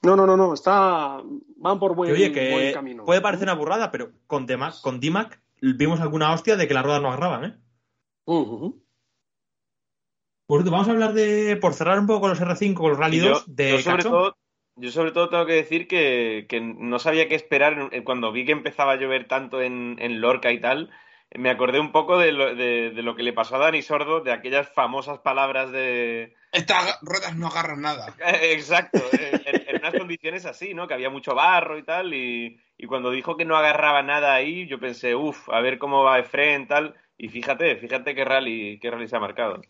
No, no, no, no, está, van por buen, que, oye, buen que camino. puede parecer una burrada, pero con, Demac, con Dimac vimos alguna hostia de que las ruedas no agarraban, ¿eh? Cierto, vamos a hablar de, por cerrar un poco con los R5, con los Rally yo, 2 de yo sobre todo, yo sobre todo tengo que decir que, que no sabía qué esperar cuando vi que empezaba a llover tanto en, en Lorca y tal. Me acordé un poco de lo, de, de lo que le pasó a Dani Sordo, de aquellas famosas palabras de... Estas ruedas no agarran nada. (laughs) Exacto, eh, en, en unas condiciones así, ¿no? Que había mucho barro y tal, y, y cuando dijo que no agarraba nada ahí, yo pensé, uff, a ver cómo va Efren, tal, y fíjate, fíjate qué rally, qué rally se ha marcado.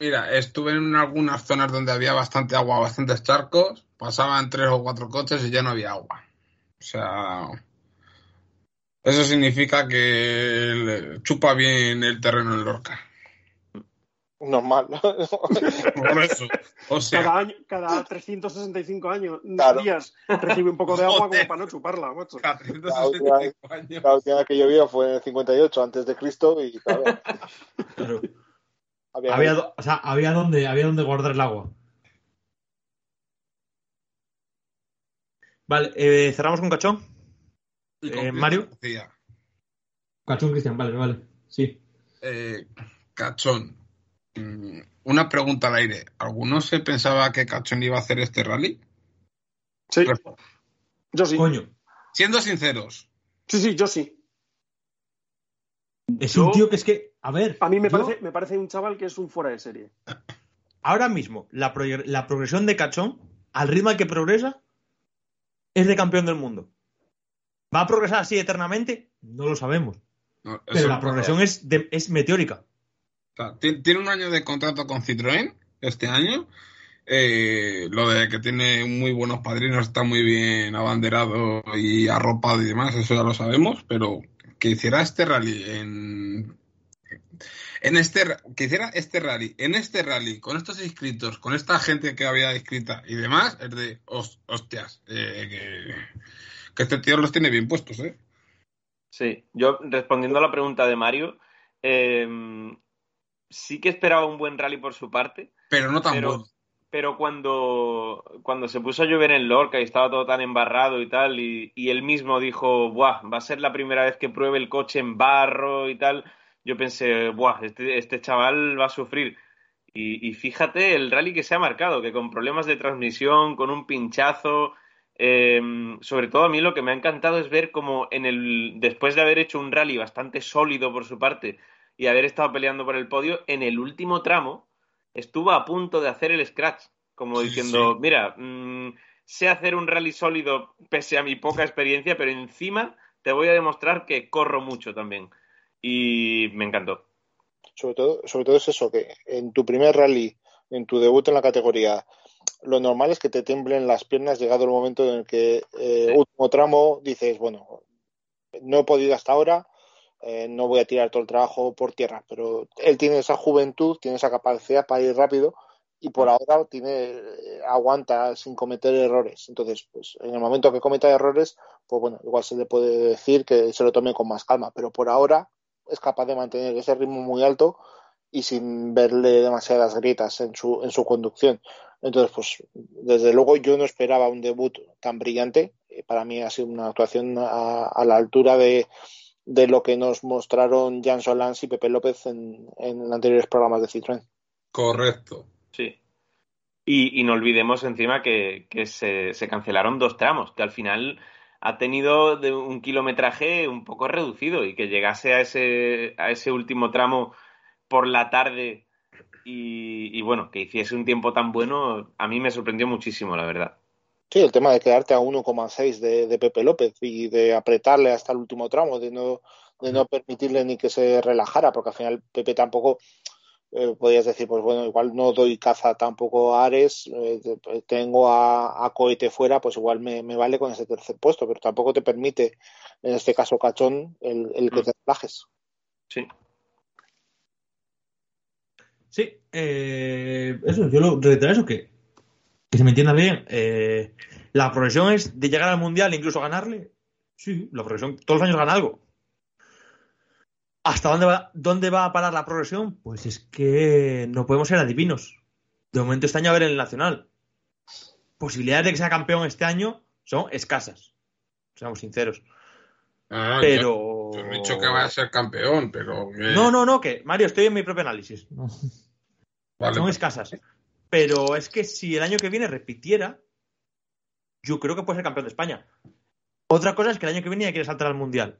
Mira, estuve en algunas zonas donde había bastante agua, bastantes charcos, pasaban tres o cuatro coches y ya no había agua. O sea, eso significa que chupa bien el terreno en Lorca. Normal. Por eso. O sea, Cada año, cada 365 años, Claro. días, recibe un poco de agua como para no chuparla, macho. cada 365 años. La última que llovió fue en el 58 antes de Cristo y claro, Claro. había, Había, o sea, había donde, había donde guardar el agua. Vale, eh, cerramos con Cachón. Eh, Mario. García. Cachón Cristian, vale, vale. Sí. Eh, Cachón. Mm, Una pregunta al aire. ¿Alguno se pensaba que Cachón iba a hacer este rally? Sí, yo sí. Coño. Siendo sinceros, Sí, sí, yo sí. Es Yo- un tío que es que, a ver. A mí me yo- parece, me parece un chaval que es un fuera de serie. Ahora mismo, la, la progresión de Cachón, al ritmo al que progresa, es de campeón del mundo. ¿Va a progresar así eternamente? No lo sabemos. no, Pero la progresión es, de- es meteórica. Tiene un año de contrato con Citroën este año. Eh, lo de que tiene muy buenos padrinos está muy bien abanderado y arropado y demás, eso ya lo sabemos, pero que hiciera este rally en en este que hiciera este rally en este rally con estos inscritos con esta gente que había inscrita y demás es de hos- hostias eh, que, que este tío los tiene bien puestos eh Sí, yo respondiendo a la pregunta de Mario, eh, sí que esperaba un buen rally por su parte, pero no tan Pero- bueno pero cuando, cuando se puso a llover en Lorca y estaba todo tan embarrado y tal, y, y él mismo dijo, Buah, va a ser la primera vez que pruebe el coche en barro y tal, yo pensé, Buah, este, este chaval va a sufrir. Y, y fíjate el rally que se ha marcado, que con problemas de transmisión, con un pinchazo, eh, sobre todo a mí lo que me ha encantado es ver como en el, después de haber hecho un rally bastante sólido por su parte y haber estado peleando por el podio, en el último tramo estuvo a punto de hacer el scratch, como Sí, diciendo, sí. mira, mm, sé hacer un rally sólido pese a mi poca experiencia, pero encima te voy a demostrar que corro mucho también. Y me encantó. Sobre todo, sobre todo es eso, que en tu primer rally, en tu debut en la categoría, lo normal es que te temblen las piernas llegado el momento en el que eh, Sí. último tramo dices, bueno, no he podido hasta ahora, eh, no voy a tirar todo el trabajo por tierra, pero él tiene esa juventud, tiene esa capacidad para ir rápido y por ahora tiene eh, aguanta sin cometer errores. Entonces, pues en el momento que cometa errores, pues bueno, igual se le puede decir que se lo tome con más calma, pero por ahora es capaz de mantener ese ritmo muy alto y sin verle demasiadas grietas en su, en su conducción. Entonces, pues desde luego yo no esperaba un debut tan brillante. Eh, Para mí ha sido una actuación a, a la altura de, de lo que nos mostraron Jan Solans y Pepe López en, en anteriores programas de Citroën. Correcto. Sí. Y, y no olvidemos encima que, que se, se cancelaron dos tramos, que al final ha tenido de un kilometraje un poco reducido y que llegase a ese, a ese último tramo por la tarde y, y bueno, que hiciese un tiempo tan bueno, a mí me sorprendió muchísimo, la verdad. Sí, el tema de quedarte a 1,6 de, de Pepe López y de apretarle hasta el último tramo, de no, de no permitirle ni que se relajara, porque al final Pepe tampoco eh, podías decir, pues bueno, igual no doy caza tampoco a Ares, eh, te- tengo a, a Cohete fuera, pues igual me, me vale con ese tercer puesto, pero tampoco te permite, en este caso Cachón, el, el que Mm. te relajes. Sí. Sí, eh, eso, yo lo reitero eso, que, que se me entienda bien. eh, la progresión es de llegar al mundial e incluso ganarle. Sí, la progresión, todos los años gana algo. ¿Hasta dónde va, dónde va a parar la progresión? Pues es que no podemos ser adivinos. De momento este año a ver en el Nacional. Posibilidades de que sea campeón este año son escasas. Seamos sinceros. Pero. yo, yo no he dicho que vaya a ser campeón, pero. que- No, no, no, que Mario, estoy en mi propio análisis. No. Vale, son pues, escasas. Pero es que si el año que viene repitiera, yo creo que puede ser campeón de España. Otra cosa es que el año que viene ya quiere saltar al Mundial.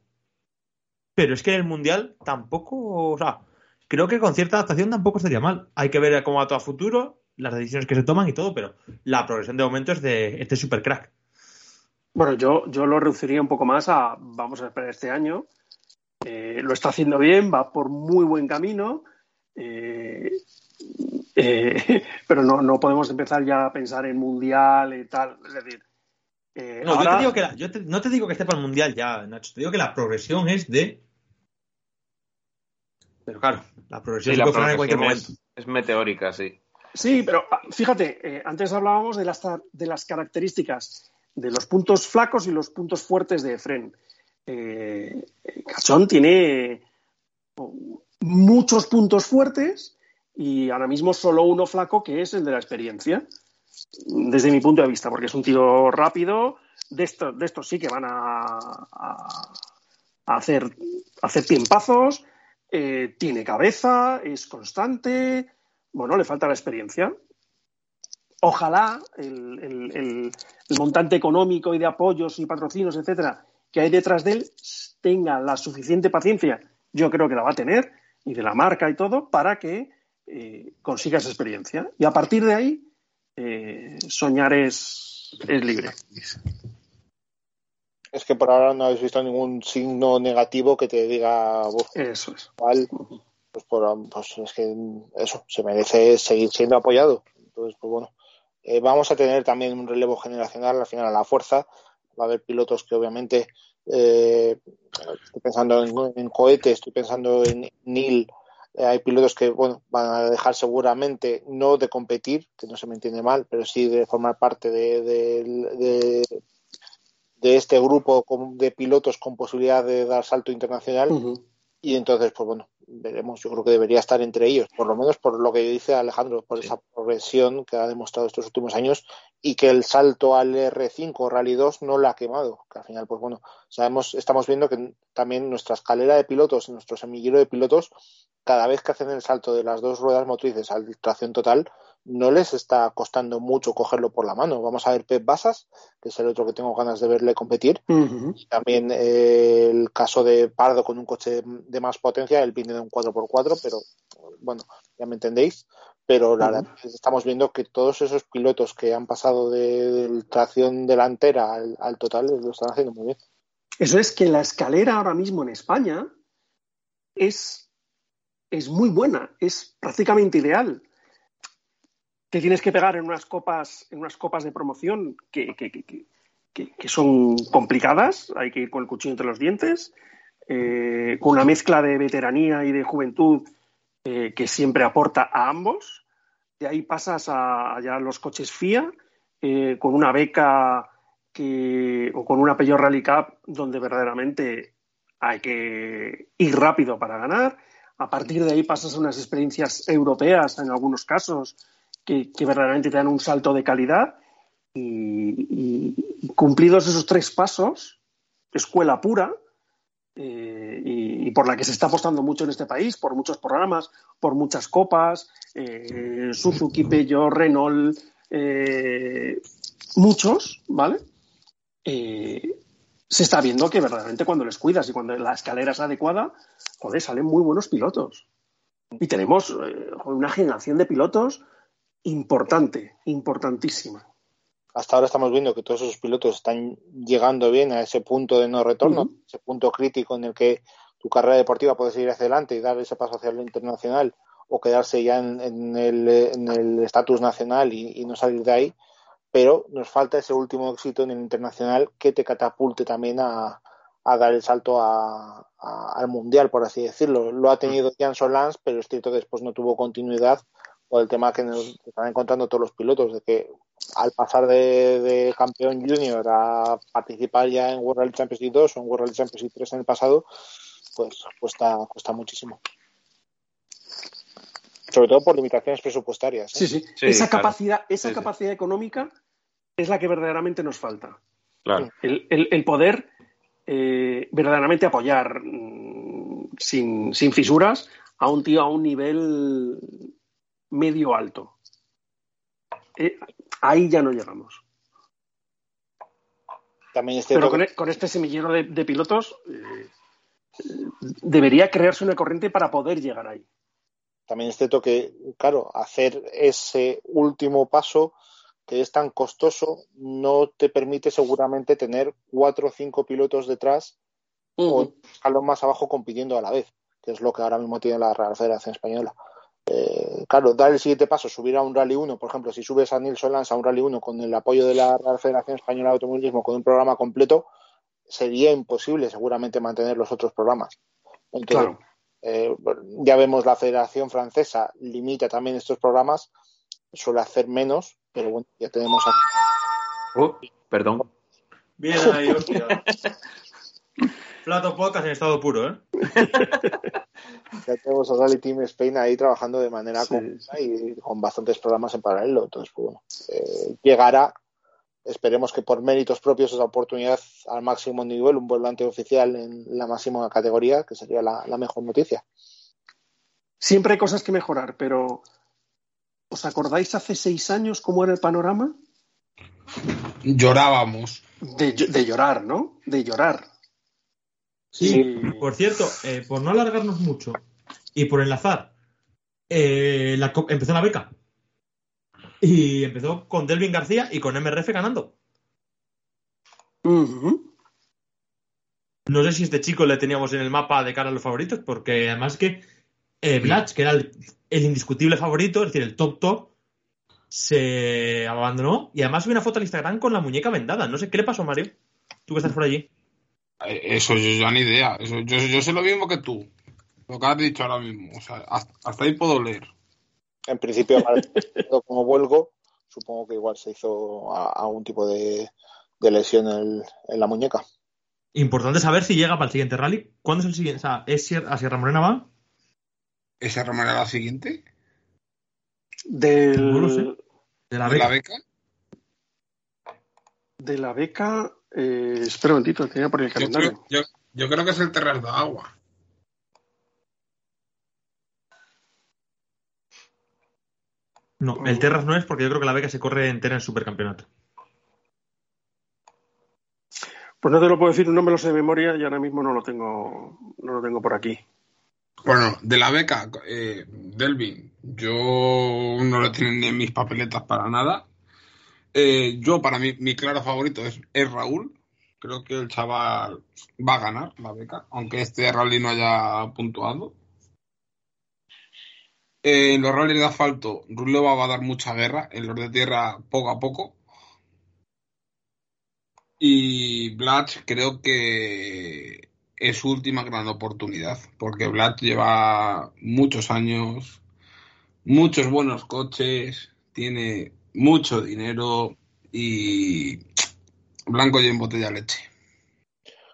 Pero es que en el Mundial tampoco, o sea, creo que con cierta adaptación tampoco estaría mal. Hay que ver cómo va todo a futuro, las decisiones que se toman y todo, pero la progresión de momento es de este super crack. Bueno, yo, yo lo reduciría un poco más a vamos a esperar este año. Eh, lo está haciendo bien, va por muy buen camino. eh, eh, (laughs) pero no, no podemos empezar ya a pensar en mundial y tal. Es decir, eh, No, yo te digo que la- yo te- no te digo que esté para el Mundial ya, Nacho. Te digo que la progresión es de. Pero claro, la progresión Sí, la en cualquier progresión momento. es, es meteórica, sí. Sí, pero ah, fíjate, eh, antes hablábamos de las, de las características de los puntos flacos y los puntos fuertes de Efren. Eh, Cachón tiene oh, muchos puntos fuertes y ahora mismo solo uno flaco que es el de la experiencia, desde mi punto de vista, porque es un tiro rápido, de estos, sí que van a, hacer, a hacer tiempazos, eh, tiene cabeza, es constante, bueno, le falta la experiencia. Ojalá el- el montante económico y de apoyos y patrocinios, etcétera, que hay detrás de él tenga la suficiente paciencia, yo creo que la va a tener, y de la marca y todo, para que eh, consiga esa experiencia. Y a partir de ahí, eh, soñar es, es libre. Es que por ahora no habéis visto ningún signo negativo que te diga, "Buf, Eso es. igual, pues, por, pues es que eso, se merece seguir siendo apoyado. Entonces, pues bueno, eh, vamos a tener también un relevo generacional al final a la fuerza. Va a haber pilotos que obviamente, eh, estoy pensando en, en cohete, estoy pensando en Neil, hay pilotos que bueno van a dejar seguramente no de competir, que no se me entiende mal, pero sí de formar parte de, de, de, de este grupo de pilotos con posibilidad de dar salto internacional. Y entonces, pues bueno, veremos. Yo creo que debería estar entre ellos, por lo menos por lo que dice Alejandro, por esa progresión que ha demostrado estos últimos años y que el salto al R5 Rally 2 no la ha quemado. Que al final, pues bueno, sabemos, estamos viendo que también nuestra escalera de pilotos, nuestro semillero de pilotos, cada vez que hacen el salto de las dos ruedas motrices al tracción total, no les está costando mucho cogerlo por la mano. Vamos a ver Pep Basas, que es el otro que tengo ganas de verle competir. Ujú. También eh, el caso de Pardo con un coche de más potencia, él viene de un 4x4, pero bueno, ya me entendéis. Pero la verdad estamos viendo que todos esos pilotos que han pasado de, de tracción delantera al, al total lo están haciendo muy bien. Eso es que la escalera ahora mismo en España es, es muy buena, es prácticamente ideal. Te tienes que pegar en unas copas, en unas copas de promoción que, que- que- que- son complicadas, hay que ir con el cuchillo entre los dientes, eh, con una mezcla de veteranía y de juventud eh, que siempre aporta a ambos. De ahí pasas a, a ya los coches FIA, eh, con una beca que, o con una Peugeot Rally Cup donde verdaderamente hay que ir rápido para ganar. A partir de ahí pasas a unas experiencias europeas en algunos casos que, que verdaderamente te dan un salto de calidad y, cumplidos esos tres pasos, escuela pura, eh, y, por la que se está apostando mucho en este país, por muchos programas, por muchas copas, eh, Suzuki, Peugeot, Renault, eh, muchos, ¿vale? Se está viendo que verdaderamente cuando les cuidas y cuando la escalera es adecuada, joder, salen muy buenos pilotos. Y tenemos una generación de pilotos importante, importantísima. Hasta ahora estamos viendo que todos esos pilotos están llegando bien a ese punto de no retorno, Ujú. ese punto crítico en el que tu carrera deportiva puede seguir hacia adelante y dar ese paso hacia lo internacional o quedarse ya en, en el estatus nacional y, y no salir de ahí. Pero nos falta ese último éxito en el internacional que te catapulte también a, a dar el salto a- a- al mundial, por así decirlo. Lo ha tenido Jan Solans, pero es cierto que después no tuvo continuidad por el tema que nos están encontrando todos los pilotos, de que al pasar de, de campeón junior a participar ya en World Rally Championship 2 o en World Rally Championship 3 en el pasado, pues cuesta, cuesta muchísimo. Sobre todo por limitaciones presupuestarias. ¿eh? Sí, sí. Sí, esa claro. capacidad, esa Sí, sí. capacidad económica es la que verdaderamente nos falta. Claro. El, el- el poder eh, verdaderamente apoyar mm, sin, sin fisuras a un tío a un nivel medio alto. Eh, ahí ya no llegamos. También es Pero con, e- con este semillero de, de pilotos eh, debería crearse una corriente para poder llegar ahí. también es cierto que, claro, hacer ese último paso que es tan costoso no te permite seguramente tener cuatro o cinco pilotos detrás o un escalón más abajo compitiendo a la vez, que es lo que ahora mismo tiene la Real Federación Española. Eh, claro, dar el siguiente paso, subir a un Rally 1, por ejemplo, si subes a Nilsson Lance a un Rally 1 con el apoyo de la Real Federación Española de Automovilismo con un programa completo, sería imposible seguramente mantener los otros programas. Entonces, Claro. eh, ya vemos la Federación Francesa limita también estos programas, suele hacer menos, pero bueno, ya tenemos aquí. Uh, perdón. Bien ahí, (laughs) hostia. Plato podcast en estado puro, ¿eh? (laughs) Ya tenemos a Rally Team Spain ahí trabajando de manera Sí, conjunta y con bastantes programas en paralelo. Entonces, pues bueno, eh, llegará, esperemos que por méritos propios esa oportunidad al máximo nivel, un volante oficial en la máxima categoría, que sería la, la mejor noticia. Siempre hay cosas que mejorar, pero ¿os acordáis hace seis años cómo era el panorama? Llorábamos. De, de llorar, ¿no? De llorar. Sí, por cierto, eh, por no alargarnos mucho y por enlazar, eh, la empezó la beca. Y empezó con Delvin García y con MRF ganando. No sé si este chico le teníamos en el mapa de cara a los favoritos, porque además que eh, Blatch, que era el, el indiscutible favorito, es decir, el top top, se abandonó. Y además vi una foto en Instagram con la muñeca vendada. No sé qué le pasó, Mario. Tú que estás por allí. Eso yo ya ni idea. Eso, yo, yo sé lo mismo que tú. Lo que has dicho ahora mismo. O sea, hasta, hasta ahí puedo leer. En principio, (laughs) como vuelgo, supongo que igual se hizo algún tipo de, de lesión en, en la muñeca. Importante saber si llega para el siguiente rally. ¿Cuándo es el siguiente? O sea, ¿es a Sierra Morena va? ¿Esa Romero era la siguiente? Del, No lo sé. De la ¿De la beca. beca? De la beca. Eh, espera un momentito, tenía por el Yo calendario. creo, yo, yo creo que es el Terras de Agua. No, el Terras no es porque yo creo que la beca se corre entera en supercampeonato. Pues no te lo puedo decir, no me lo sé de memoria y ahora mismo no lo tengo, no lo tengo por aquí. Bueno, de la beca, eh, Delvin, yo no lo tengo ni en mis papeletas para nada. Eh, yo, para mí, mi claro favorito es, es Raúl. Creo que el chaval va a ganar la beca, aunque este rally no haya puntuado. En los rallies de asfalto, Rulova va a dar mucha guerra, en los de tierra poco a poco. Y Blatch creo que es su última gran oportunidad, porque Blatch lleva muchos años, muchos buenos coches, tiene mucho dinero y blanco y en botella leche.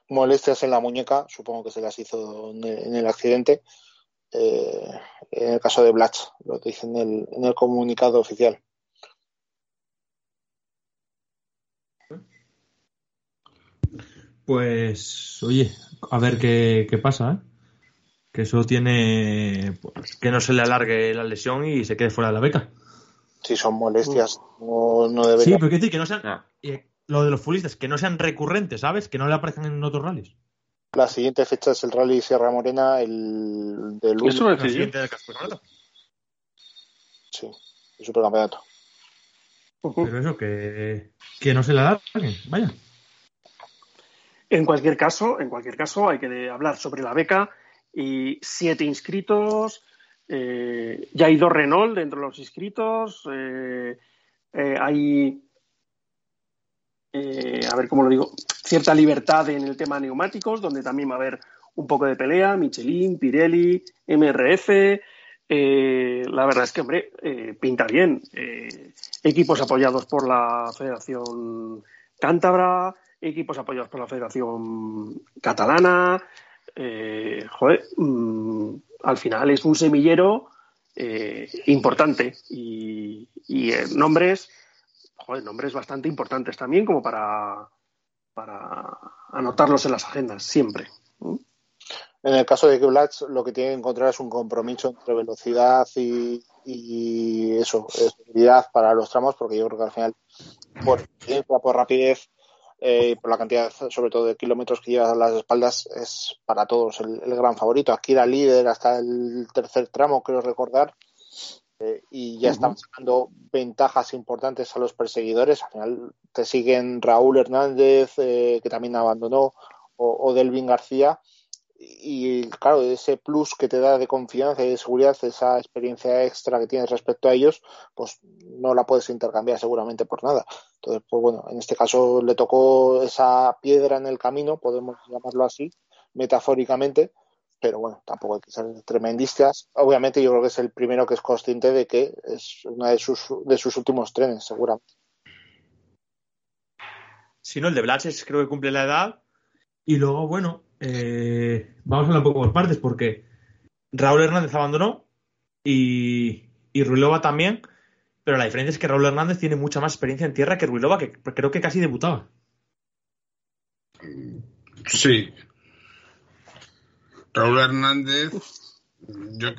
Molestias en la muñeca, supongo que se las hizo en el, en el accidente. Eh, en el caso de Blatch, lo que dice en el, en el comunicado oficial. Pues, oye, a ver qué, qué pasa, ¿eh? Que eso tiene. pues, que no se le alargue la lesión y se quede fuera de la beca. Si son molestias, no, no Sí, debería. pero quiero decir que no sean. No. y lo de los fulistas, que no sean recurrentes, ¿sabes? Que no le aparezcan en otros rallies. La siguiente fecha es el Rally Sierra Morena, el del lunes, Eso La decía yo. siguiente del campeonato. sí, el supercampeonato. Pero eso, que, que no se le alarguen. Vaya. En cualquier caso, en cualquier caso, hay que hablar sobre la beca y siete inscritos. Eh, ya hay dos Renault dentro de los inscritos. eh, eh, hay, a ver cómo lo digo, cierta libertad en el tema neumáticos, donde también va a haber un poco de pelea. Michelin, Pirelli, MRF. la verdad es que, hombre, pinta bien. Equipos apoyados por la Federación Cántabra, equipos apoyados por la Federación Catalana. Joder, mm, al final es un semillero eh, importante y, y, eh, nombres, joder, nombres bastante importantes también como para, para anotarlos en las agendas siempre. En el caso de que Blatch lo que tiene que encontrar es un compromiso entre velocidad y, y eso, seguridad para los tramos, porque yo creo que al final, por por rapidez eh, por la cantidad, sobre todo, de kilómetros que lleva a las espaldas, es para todos el, el gran favorito. Aquí era líder hasta el tercer tramo, creo recordar, eh, y ya están sacando ventajas importantes a los perseguidores. Al final te siguen Raúl Hernández, eh, que también abandonó, o, o Delvin García y claro, ese plus que te da de confianza y de seguridad, esa experiencia extra que tienes respecto a ellos, pues no la puedes intercambiar seguramente por nada. Entonces, pues bueno, en este caso le tocó esa piedra en el camino, podemos llamarlo así, metafóricamente, pero bueno, tampoco hay que ser tremendistas. Obviamente yo creo que es el primero que es consciente de que es una de sus, de sus últimos trenes, seguramente. Si no, el de Blatches creo que cumple la edad. Y luego, bueno, eh, vamos a hablar un poco por partes, porque Raúl Hernández abandonó y, y Ruilova también, pero la diferencia es que Raúl Hernández tiene mucha más experiencia en tierra que Ruilova, que creo que casi debutaba. Sí. Raúl Hernández, yo,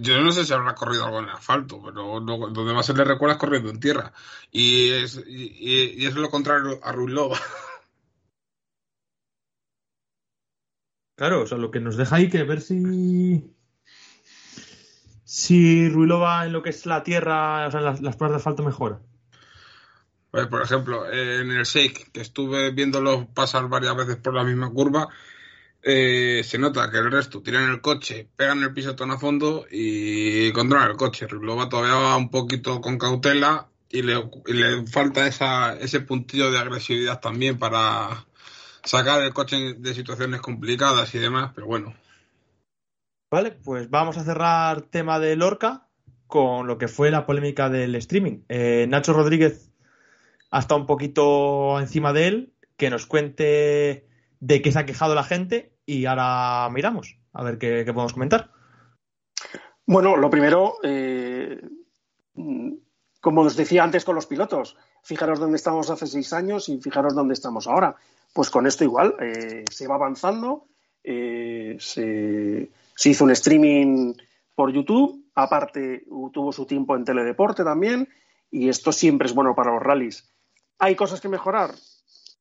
yo no sé si habrá corrido algo en asfalto, pero lo- donde más se le recuerda es corriendo en tierra. Y es, y, y es lo contrario a Ruilova. Claro, o sea, lo que nos deja ahí que ver si. Si Ruilova en lo que es la tierra, o sea, en las, las pruebas de asfalto mejora. Pues, por ejemplo, en el Shake, que estuve viéndolo pasar varias veces por la misma curva, eh, se nota que el resto tiran el coche, pegan el pisotón a fondo y controlan el coche. Ruilova todavía va un poquito con cautela y le, y le falta esa, ese puntillo de agresividad también para sacar el coche de situaciones complicadas y demás, pero bueno. Vale, pues vamos a cerrar tema de Lorca con lo que fue la polémica del streaming. Eh, Nacho Rodríguez ha estado un poquito encima de él, que nos cuente de qué se ha quejado la gente y ahora miramos a ver qué, qué podemos comentar. Bueno, lo primero, eh, como os decía antes con los pilotos, fijaros dónde estábamos hace seis años y fijaros dónde estamos ahora. Pues con esto igual, eh, se va avanzando, eh, se, se hizo un streaming por YouTube, aparte tuvo su tiempo en Teledeporte también, y esto siempre es bueno para los rallies. ¿Hay cosas que mejorar?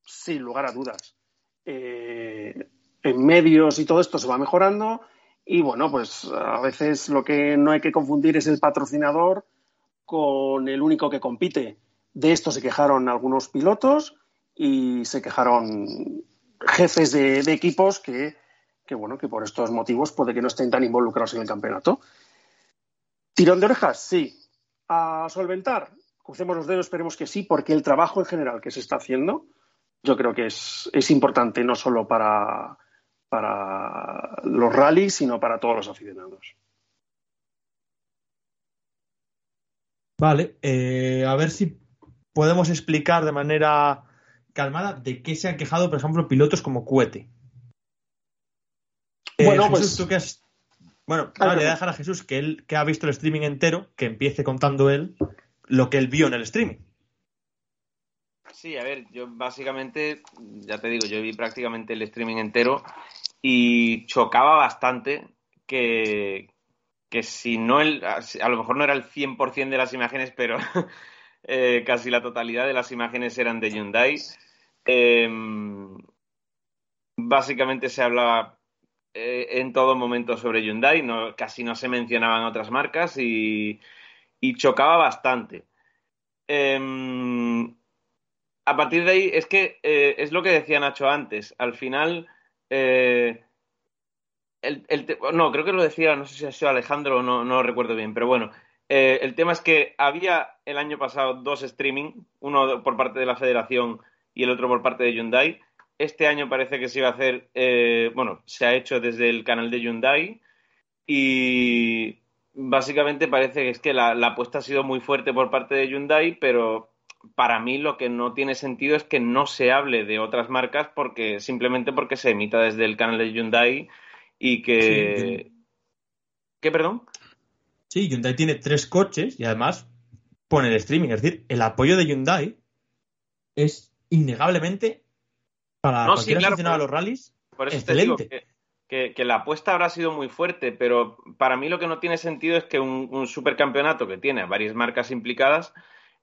Sin lugar a dudas. Eh, en medios y todo esto se va mejorando, y bueno, pues a veces lo que no hay que confundir es el patrocinador con el único que compite. De esto se quejaron algunos pilotos y se quejaron jefes de, equipos que, que, bueno, que por estos motivos puede que no estén tan involucrados en el campeonato. Tirón de orejas, sí. A solventar, crucemos los dedos, esperemos que sí, porque el trabajo en general que se está haciendo, yo creo que es, es importante no solo para, para los rallies, sino para todos los aficionados. Vale, eh, a ver si podemos explicar de manera calmada de qué se han quejado, por ejemplo, pilotos como Cuete. Eh, Bueno, Jesús, pues- tú que has- Bueno, ahora le voy a dejar a Jesús que él que ha visto el streaming entero, que empiece contando él lo que él vio en el streaming. Sí, a ver, yo básicamente, ya te digo, yo vi prácticamente el streaming entero y chocaba bastante que, que si no el, a lo mejor no era el 100% de las imágenes, pero (laughs) eh, casi la totalidad de las imágenes eran de Hyundai. Em, básicamente se hablaba eh, en todo momento sobre Hyundai, casi no se mencionaban otras marcas y, chocaba bastante. Em, a partir de ahí, es que eh, es lo que decía Nacho antes. Al final, eh, el, no, creo que lo decía, no sé si ha sido Alejandro no, no lo recuerdo bien, pero bueno, el tema es que había el año pasado dos streaming, uno por parte de la federación y el otro por parte de Hyundai. Este año parece que se iba a hacer, eh, bueno, se ha hecho desde el canal de Hyundai y básicamente parece que es que la, la apuesta ha sido muy fuerte por parte de Hyundai, pero para mí lo que no tiene sentido es que no se hable de otras marcas porque simplemente porque se emita desde el canal de Hyundai y que... ¿Qué, perdón? Sí, Hyundai tiene tres coches y además pone el streaming. Es decir, el apoyo de Hyundai es innegablemente para No, sí, cualquier claro, aficionado a los rallies. Por eso te digo que, que- que la apuesta habrá sido muy fuerte, pero para mí lo que no tiene sentido es que un, un supercampeonato que tiene varias marcas implicadas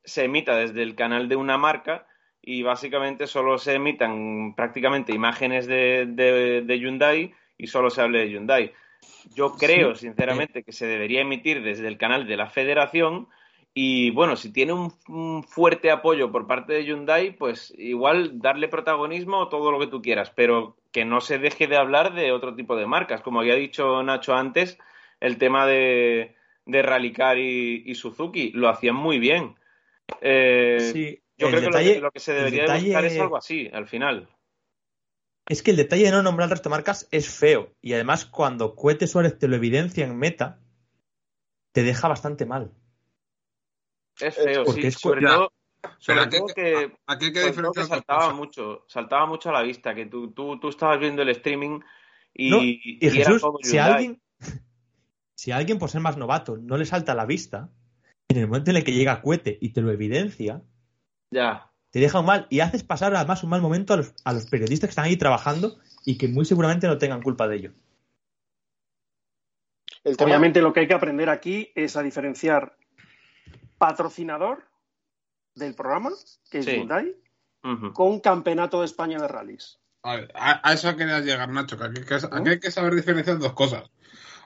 se emita desde el canal de una marca y básicamente solo se emitan prácticamente imágenes de, de- de Hyundai y solo se hable de Hyundai. Yo creo, sinceramente, que se debería emitir desde el canal de la federación y bueno, si tiene un, un fuerte apoyo por parte de Hyundai, pues igual darle protagonismo o todo lo que tú quieras, pero que no se deje de hablar de otro tipo de marcas. Como había dicho Nacho antes, el tema de, de Rallycar y, y Suzuki lo hacían muy bien. Eh, Sí, yo creo que lo- que se debería de detalle- buscar es algo así, al final. Es que el detalle de no nombrar el resto de marcas es feo. Y además, cuando Cuete Suárez te lo evidencia en meta, te deja bastante mal. Es feo, porque sí, es sobre ya. todo, Pero aquí, que aquí hay que Sobre todo que diferenciar dos saltaba mucho, saltaba mucho a la vista, que tú, tú, tú estabas viendo el streaming y, No, y Y era Jesús, si alguien, (laughs) si a alguien por ser más novato no le salta a la vista, en el momento en el que llega Cuete y te lo evidencia, Ya, te deja un mal y haces pasar además un mal momento a los, a los periodistas que están ahí trabajando y que muy seguramente no tengan culpa de ello. El Obviamente lo que hay que aprender aquí es a diferenciar patrocinador del programa, que es Sí. Hyundai, con Campeonato de España de Rallys. A, ver, a- a eso quería llegar, Nacho, que aquí, hay que aquí hay que saber diferenciar dos cosas.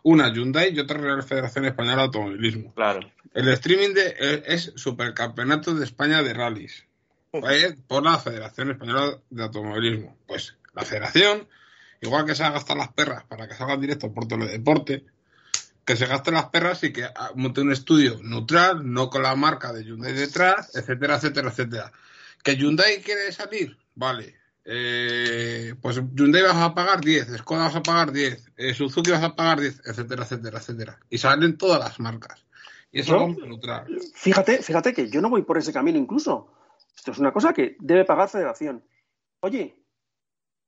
Una, Hyundai y otra, Real Federación Española de Automovilismo. claro. El streaming de, eh, es Supercampeonato de España de Rallys. ¿vale? Por la Federación Española de Automovilismo. Pues la federación, igual que se ha gastado las perras para que salgan directo por Teledeporte, que se gasten las perras y que ah, monte un estudio neutral, no con la marca de Hyundai detrás, etcétera, etcétera, etcétera. ¿Que Hyundai quiere salir? Vale. Eh, pues Hyundai vas a pagar 10, Skoda vas a pagar 10, eh, Suzuki vas a pagar 10, etcétera, etcétera, etcétera. Y salen todas las marcas. Y eso ¿No? es neutral. Fíjate, fíjate que yo no voy por ese camino incluso. Esto es una cosa que debe pagar Federación. Oye,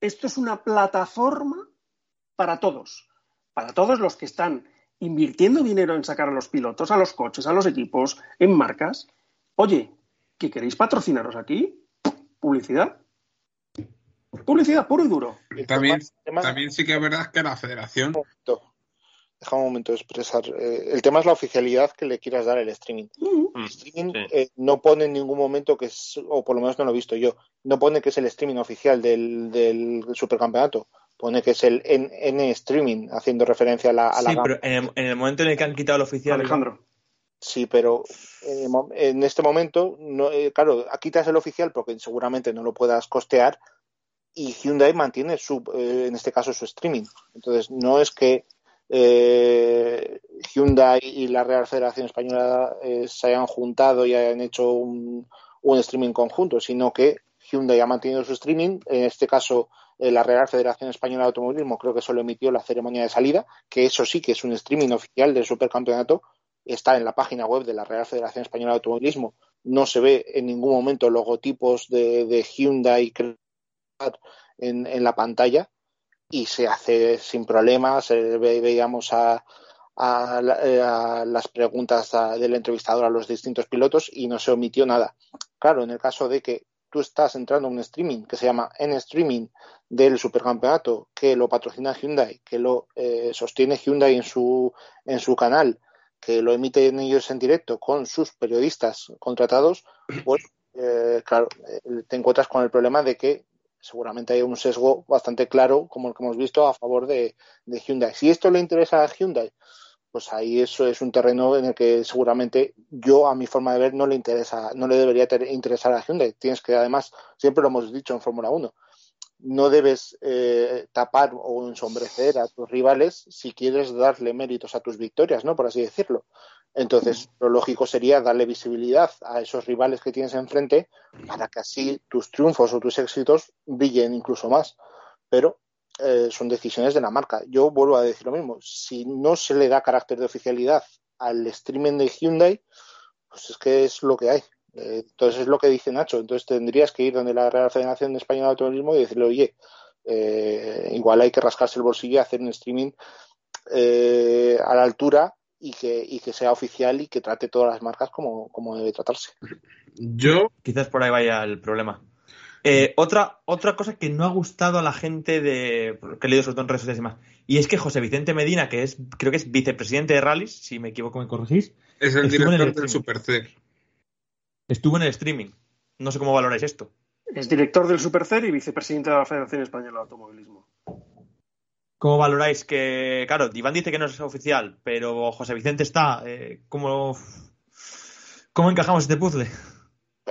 esto es una plataforma para todos, para todos los que están invirtiendo dinero en sacar a los pilotos, a los coches, a los equipos, en marcas. Oye, ¿que queréis patrocinaros aquí? Publicidad. Publicidad, puro y duro. También, también sí que es verdad que la federación un momento. déjame un momento expresar. eh, el tema es la oficialidad que le quieras dar al streaming. Mm. El streaming sí. eh, no pone en ningún momento que es, o por lo menos no lo he visto yo, no pone que es el streaming oficial del, del supercampeonato. Pone que es el N, N streaming, haciendo referencia a la, a Sí, pero en el, en el momento en el que han quitado el oficial. Alejandro. Sí, pero en, el mo- en este momento, no, eh, claro, quitas el oficial porque seguramente no lo puedas costear y Hyundai mantiene su, eh, en este caso su streaming. Entonces, no es que eh, Hyundai y la Real Federación Española eh, se hayan juntado y hayan hecho un, un streaming conjunto, sino que Hyundai ha mantenido su streaming. En este caso, eh, la Real Federación Española de Automovilismo creo que solo emitió la ceremonia de salida, que eso sí que es un streaming oficial del supercampeonato está en la página web de la Real Federación Española de Automovilismo. No se ve en ningún momento logotipos de, Hyundai en, en la pantalla y se hace sin problemas. Eh, ve- veíamos eh, a las preguntas del entrevistador a los distintos pilotos y no se omitió nada. Claro, en el caso de que tú estás entrando a un streaming que se llama N Streaming del supercampeonato, que lo patrocina Hyundai, que lo eh, sostiene Hyundai en su, en su canal, que lo emiten ellos en directo con sus periodistas contratados, (clears throat) pues eh, claro, eh, te encuentras con el problema de que seguramente hay un sesgo bastante claro, como el que hemos visto, a favor de, de Hyundai. Si esto le interesa a Hyundai, pues ahí eso es un terreno en el que seguramente yo, a mi forma de ver, no le interesa, no le debería ter- interesar a Hyundai. Tienes que, además, siempre lo hemos dicho en Fórmula 1, no debes eh, tapar o ensombrecer a tus rivales si quieres darle méritos a tus victorias, ¿no? Por así decirlo. Entonces, lo lógico sería darle visibilidad a esos rivales que tienes enfrente para que así tus triunfos o tus éxitos brillen incluso más. Pero eh, son decisiones de la marca. Yo vuelvo a decir lo mismo. Si no se le da carácter de oficialidad al streaming de Hyundai, pues es que es lo que hay. Eh, entonces es lo que dice Nacho. Entonces tendrías que ir donde la Real Federación Española de Automovilismo y decirle, oye, eh, igual hay que rascarse el bolsillo y hacer un streaming eh, a la altura y que, y que sea oficial y que trate todas las marcas como, como debe tratarse. Yo, Quizás por ahí vaya el problema. Eh, otra, otra cosa que no ha gustado a la gente de que he leído sobre todo en redes sociales y demás, y es que José Vicente Medina, que es, creo que es vicepresidente de rallies, si me equivoco me corregís, es el Estuvo en el director del streaming. Super C. estuvo en el streaming. No sé cómo valoráis esto. Es director del Supercer y vicepresidente de la Federación Española de Automovilismo. ¿Cómo valoráis que, claro, Iván dice que no es oficial, pero José Vicente está, eh, ¿cómo, ¿cómo encajamos este puzzle?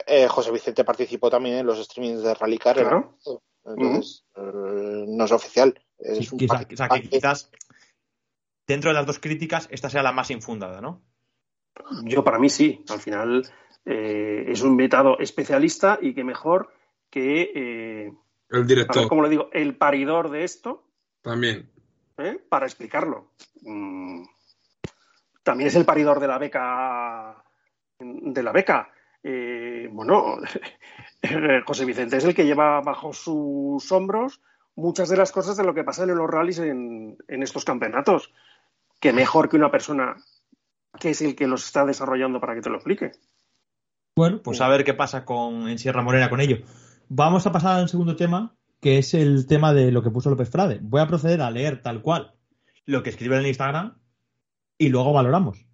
Eh, José Vicente participó también en los streamings de Rallycar. Claro. Entonces, eh, no es oficial. Es Sí, un quizá- paquete- o sea, que quizás dentro de las dos críticas esta sea la más infundada, ¿no? Yo para mí sí. Al final eh, es un vetado especialista y que mejor que, eh, El a ver director cómo le digo, el paridor de esto también. ¿eh? para explicarlo. Mm. También es el paridor de la beca. De la beca. Eh, bueno, (laughs) José Vicente es el que lleva bajo sus hombros muchas de las cosas de lo que pasa en los rallies en, en estos campeonatos. Que mejor que una persona que es el que los está desarrollando para que te lo explique. Bueno, Pues a ver qué pasa con, en Sierra Morena con ello. Vamos a pasar al segundo tema, que es el tema de lo que puso López Frade. Voy a proceder a leer tal cual lo que escribe en el Instagram y luego valoramos.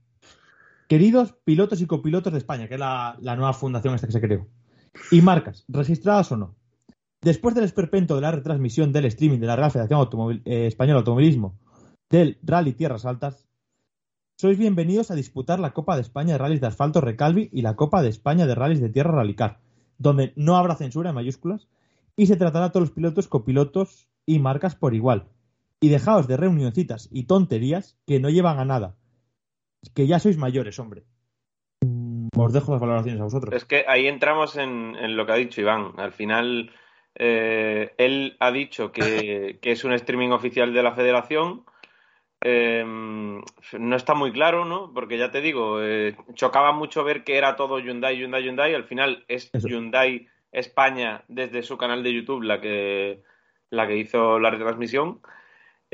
Queridos pilotos y copilotos de España, que es la, nueva fundación esta que se creó, y marcas, registradas o no. Después del esperpento de la retransmisión del streaming de la Real Federación eh, Española de Automovilismo del Rally Tierras Altas, sois bienvenidos a disputar la Copa de España de Rallys de Asfalto Recalvi y la Copa de España de Rallys de Tierra Rallycar, donde no habrá censura en mayúsculas y se tratará a todos los pilotos, copilotos y marcas por igual. Y dejaos de reunioncitas y tonterías que no llevan a nada. Que ya sois mayores, hombre. Os dejo las valoraciones a vosotros. Es que ahí entramos en, en lo que ha dicho Iván. Al final, eh, él ha dicho que, (laughs) que es un streaming oficial de la federación. Eh, no está muy claro, ¿no? Porque ya te digo, eh, chocaba mucho ver que era todo Hyundai, Hyundai, Hyundai. Al final es Eso. Hyundai España desde su canal de YouTube la que, la que hizo la retransmisión.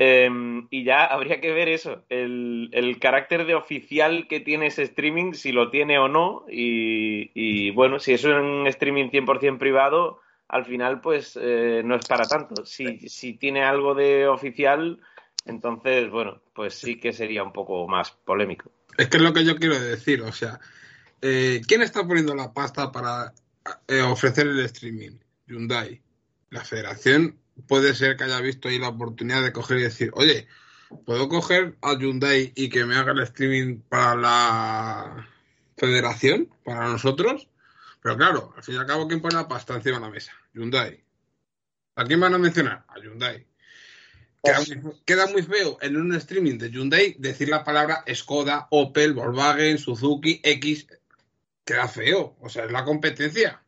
Eh, y ya habría que ver eso, el, el carácter de oficial que tiene ese streaming, si lo tiene o no. Y, y, bueno, si es un streaming 100% privado, al final pues eh, no es para tanto. Si, si tiene algo de oficial, Entonces, bueno, pues sí que sería un poco más polémico. Es que es lo que yo quiero decir, o sea, eh, ¿quién está poniendo la pasta para eh, ofrecer el streaming? Hyundai. La federación puede ser que haya visto ahí la oportunidad de coger y decir, oye, ¿puedo coger a Hyundai y que me haga el streaming para la federación, para nosotros? Pero claro, al fin y al cabo, ¿quién pone la pasta encima de la mesa? Hyundai. ¿A quién van a mencionar? A Hyundai. Queda muy, queda muy feo en un streaming de Hyundai decir la palabra Skoda, Opel, Volkswagen, Suzuki, X. Queda feo. O sea, es la competencia.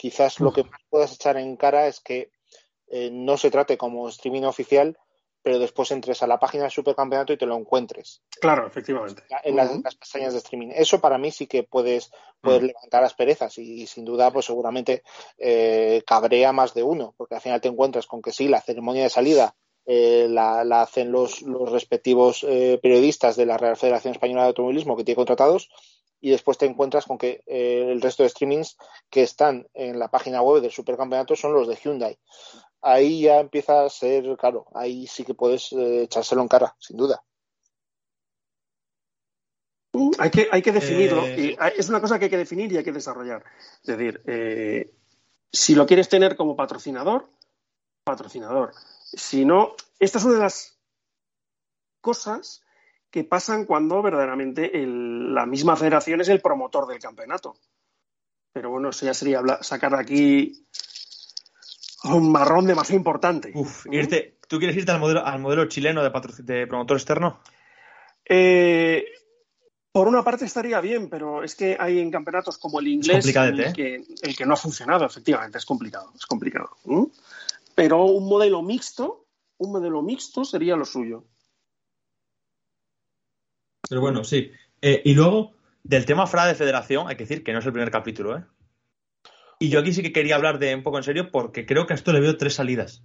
Quizás lo que más puedas echar en cara es que eh, no se trate como streaming oficial, pero después entres a la página del supercampeonato y te lo encuentres Claro, efectivamente. en las, pestañas de streaming. Eso para mí sí que puedes, puedes Mm. levantar las perezas y, sin duda, pues seguramente eh, cabrea más de uno, porque al final te encuentras con que sí, la ceremonia de salida eh, la, la hacen los, los respectivos eh, periodistas de la Real Federación Española de Automovilismo que tiene contratados y después te encuentras con que eh, el resto de streamings que están en la página web del supercampeonato son los de Hyundai. Ahí ya empieza a ser, claro, ahí sí que puedes eh, echárselo en cara, sin duda. Hay que, hay que definirlo. Eh, y es una cosa que hay que definir y hay que desarrollar. Es decir, eh, si lo quieres tener como patrocinador, patrocinador. Si no, esta es una de las cosas que pasan cuando verdaderamente el- la misma federación es el promotor del campeonato. Pero bueno, eso ya sería hablar- sacar aquí un marrón demasiado importante. Uf, irte, ¿tú quieres irte al modelo, al modelo chileno de, promotor externo? Eh, por una parte estaría bien, pero es que hay en campeonatos como el inglés el ¿eh? que, el que no ha funcionado, efectivamente, es complicado, es complicado. Pero un modelo mixto, un modelo mixto sería lo suyo. Pero bueno, sí. Eh, y luego, del tema FRA de federación, hay que decir que no es el primer capítulo, ¿eh? Y yo aquí sí que quería hablar de un poco en serio porque creo que a esto le veo tres salidas.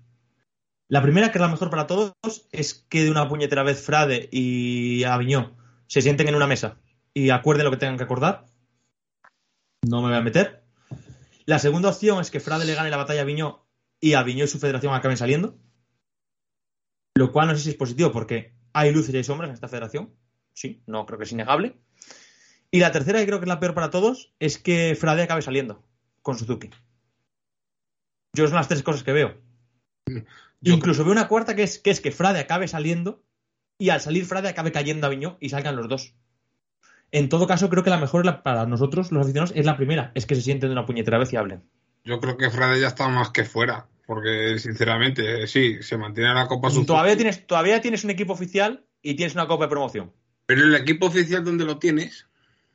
La primera, que es la mejor para todos, es que de una puñetera vez Frade y Aviñó se sienten en una mesa y acuerden lo que tengan que acordar. No me voy a meter. La segunda opción es que Frade le gane la batalla a Aviñó y Aviñó y su federación acaben saliendo. Lo cual no sé si es positivo porque hay luces y hay sombras en esta federación. Sí, no creo que es innegable. Y la tercera, y creo que es la peor para todos, es que Frade acabe saliendo con Suzuki. Yo son las tres cosas que veo. Yo Incluso veo una cuarta que es, que es que Frade acabe saliendo y al salir Frade acabe cayendo a Viñó y salgan los dos. En todo caso, creo que la mejor la- para nosotros, los aficionados, es la primera. Es que se sienten de una puñetera vez y hablen. Yo creo que Frade ya está más que fuera. Porque, sinceramente, sí, se mantiene la Copa Suzuki. Todavía tienes, todavía tienes un equipo oficial y tienes una copa de promoción. Pero el equipo oficial donde lo tienes,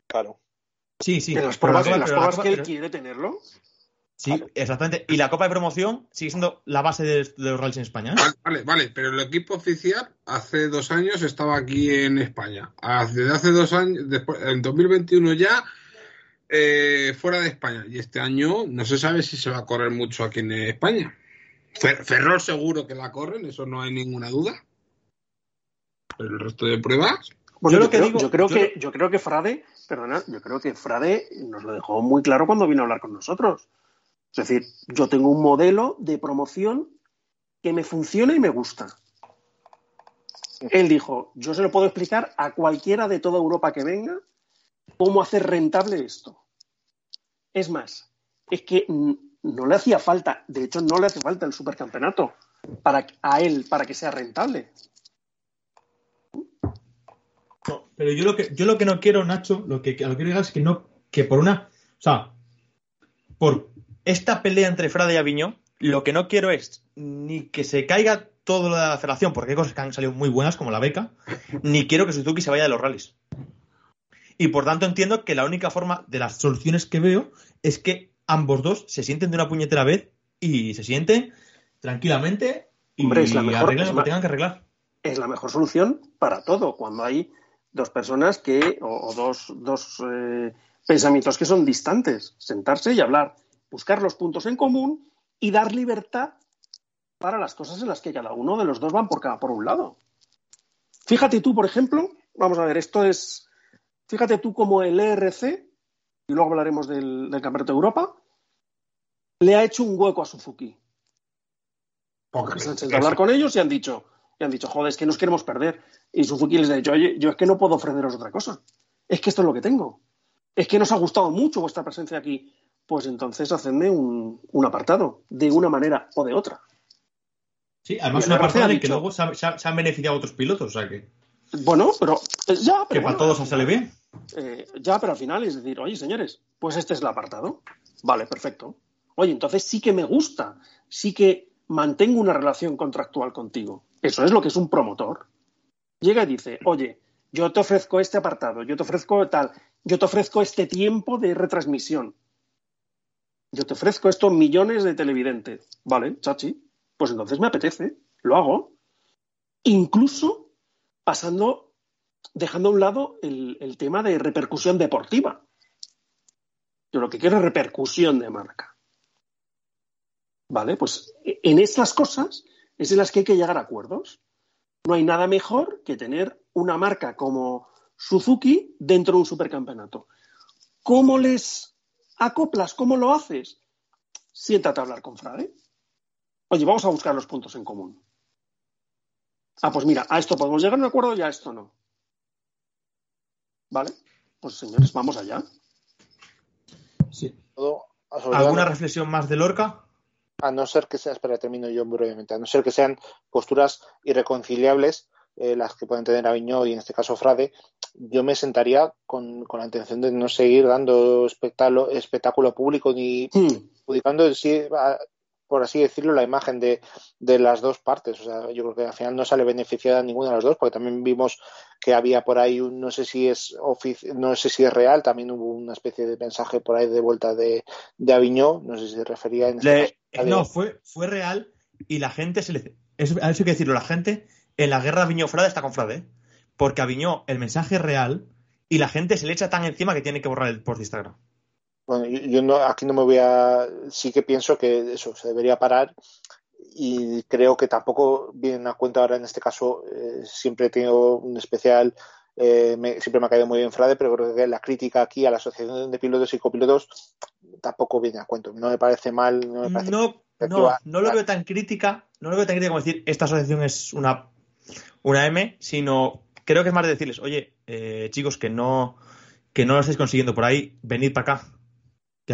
Claro. Sí, sí. en las pruebas, copa- en las pero la pruebas copa- que él pero- quiere tenerlo. Sí, exactamente. Y la copa de promoción sigue siendo la base de, de los rallies en España. ¿eh? Vale, vale, vale, pero el equipo oficial hace dos años estaba aquí en España. Desde hace dos años, después, en 2021 ya, eh, fuera de España. Y este año no se sabe si se va a correr mucho aquí en España. Fer- Ferrol seguro que la corren, eso no hay ninguna duda. Pero el resto de pruebas, Bueno, Yo yo, lo que creo, digo- yo creo yo que, yo creo que Frade, perdona, yo creo que Frade nos lo dejó muy claro cuando vino a hablar con nosotros. Es decir, yo tengo un modelo de promoción que me funciona y me gusta. Él dijo, yo se lo puedo explicar a cualquiera de toda Europa que venga cómo hacer rentable esto. Es más, es que no le hacía falta, de hecho no le hace falta el supercampeonato para, a él para que sea rentable. Pero yo lo que yo lo que no quiero, Nacho, lo que lo que quiero es que no, que por una, o sea, por esta pelea entre Frade y Aviñó, lo que no quiero es ni que se caiga todo lo de la federación, porque hay cosas que han salido muy buenas, como la beca, ni quiero que Suzuki se vaya de los rallies. Y por tanto entiendo que la única forma de las soluciones que veo es que ambos dos se sienten de una puñetera vez y se sienten tranquilamente y Hombre, es la mejor- arreglen lo que tengan que arreglar. es la mejor solución para todo, cuando hay dos personas que, o, o dos, dos eh, pensamientos que son distantes, sentarse y hablar, buscar los puntos en común y dar libertad para las cosas en las que cada uno de los dos van por, cada, por un lado. Fíjate tú, por ejemplo, vamos a ver, esto es, fíjate tú como el ERC, y luego hablaremos del, del Campeonato de Europa, le ha hecho un hueco a Suzuki. Porque han sentado a hablar con ellos y han dicho, y han dicho, joder, es que nos queremos perder. Y Suzuki les ha dicho, oye, yo es que no puedo ofreceros otra cosa. Es que esto es lo que tengo. Es que nos ha gustado mucho vuestra presencia aquí. Pues entonces hacedme un, un apartado, de una manera o de otra. Sí, además persona ha en que dicho- luego se, ha- se ha- se han beneficiado otros pilotos, o sea que, Bueno, pero eh, ya, que pero para bueno, todos al sale bien. Eh, ya, pero al final es decir, oye, señores, pues este es el apartado. Vale, perfecto. Oye, entonces sí que me gusta, sí que mantengo una relación contractual contigo. Eso es lo que es un promotor. Llega y dice, oye, yo te ofrezco este apartado, yo te ofrezco tal, yo te ofrezco este tiempo de retransmisión. Yo te ofrezco estos millones de televidentes. Vale, chachi, pues entonces me apetece, lo hago. Incluso pasando dejando a un lado el, tema de repercusión deportiva. Yo lo que quiero es repercusión de marca. ¿Vale? Pues en estas cosas es en las que hay que llegar a acuerdos. No hay nada mejor que tener una marca como Suzuki dentro de un supercampeonato. ¿Cómo les acoplas? ¿Cómo lo haces? Siéntate a hablar con Frade. Oye, vamos a buscar los puntos en común. Ah, pues mira, a esto podemos llegar a un acuerdo y a esto no. ¿Vale? Pues señores, vamos allá. Sí. ¿Alguna reflexión más de Lorca? A no ser que sea, espera, termino yo brevemente, a no ser que sean posturas irreconciliables eh, las que pueden tener Aviñó y en este caso Frade, yo me sentaría con, con la intención de no seguir dando espectáculo, espectáculo público ni sí, a- por así decirlo, la imagen de, de las dos partes. O sea, yo creo que al final no sale beneficiada ninguna de las dos, porque también vimos que había por ahí, un, no sé si es ofici- no sé si es real, también hubo una especie de mensaje por ahí de vuelta de, de Aviñó, no sé si se refería en Le- caso No, fue, fue real y la gente se le. Eso, eso hay que decirlo, la gente en la guerra Aviñó-Frade está con Frade. Porque Aviñó, el mensaje es real y la gente se le echa tan encima que tiene que borrar el post de Instagram. Bueno, yo, no, aquí no me voy a. Sí que pienso que eso se debería parar y creo que tampoco vienen a cuenta ahora en este caso. eh, siempre he tenido un especial. eh, me- siempre me ha caído muy bien Frade, pero creo que la crítica aquí a la Asociación de Pilotos y Copilotos tampoco viene a cuento. No me parece mal. No, me parece No, no, no lo veo tan crítica, no lo veo tan crítica como decir esta asociación es una, una M, sino creo que es más de decirles, oye, eh, chicos, que no, que no lo estáis consiguiendo por ahí, venid para acá.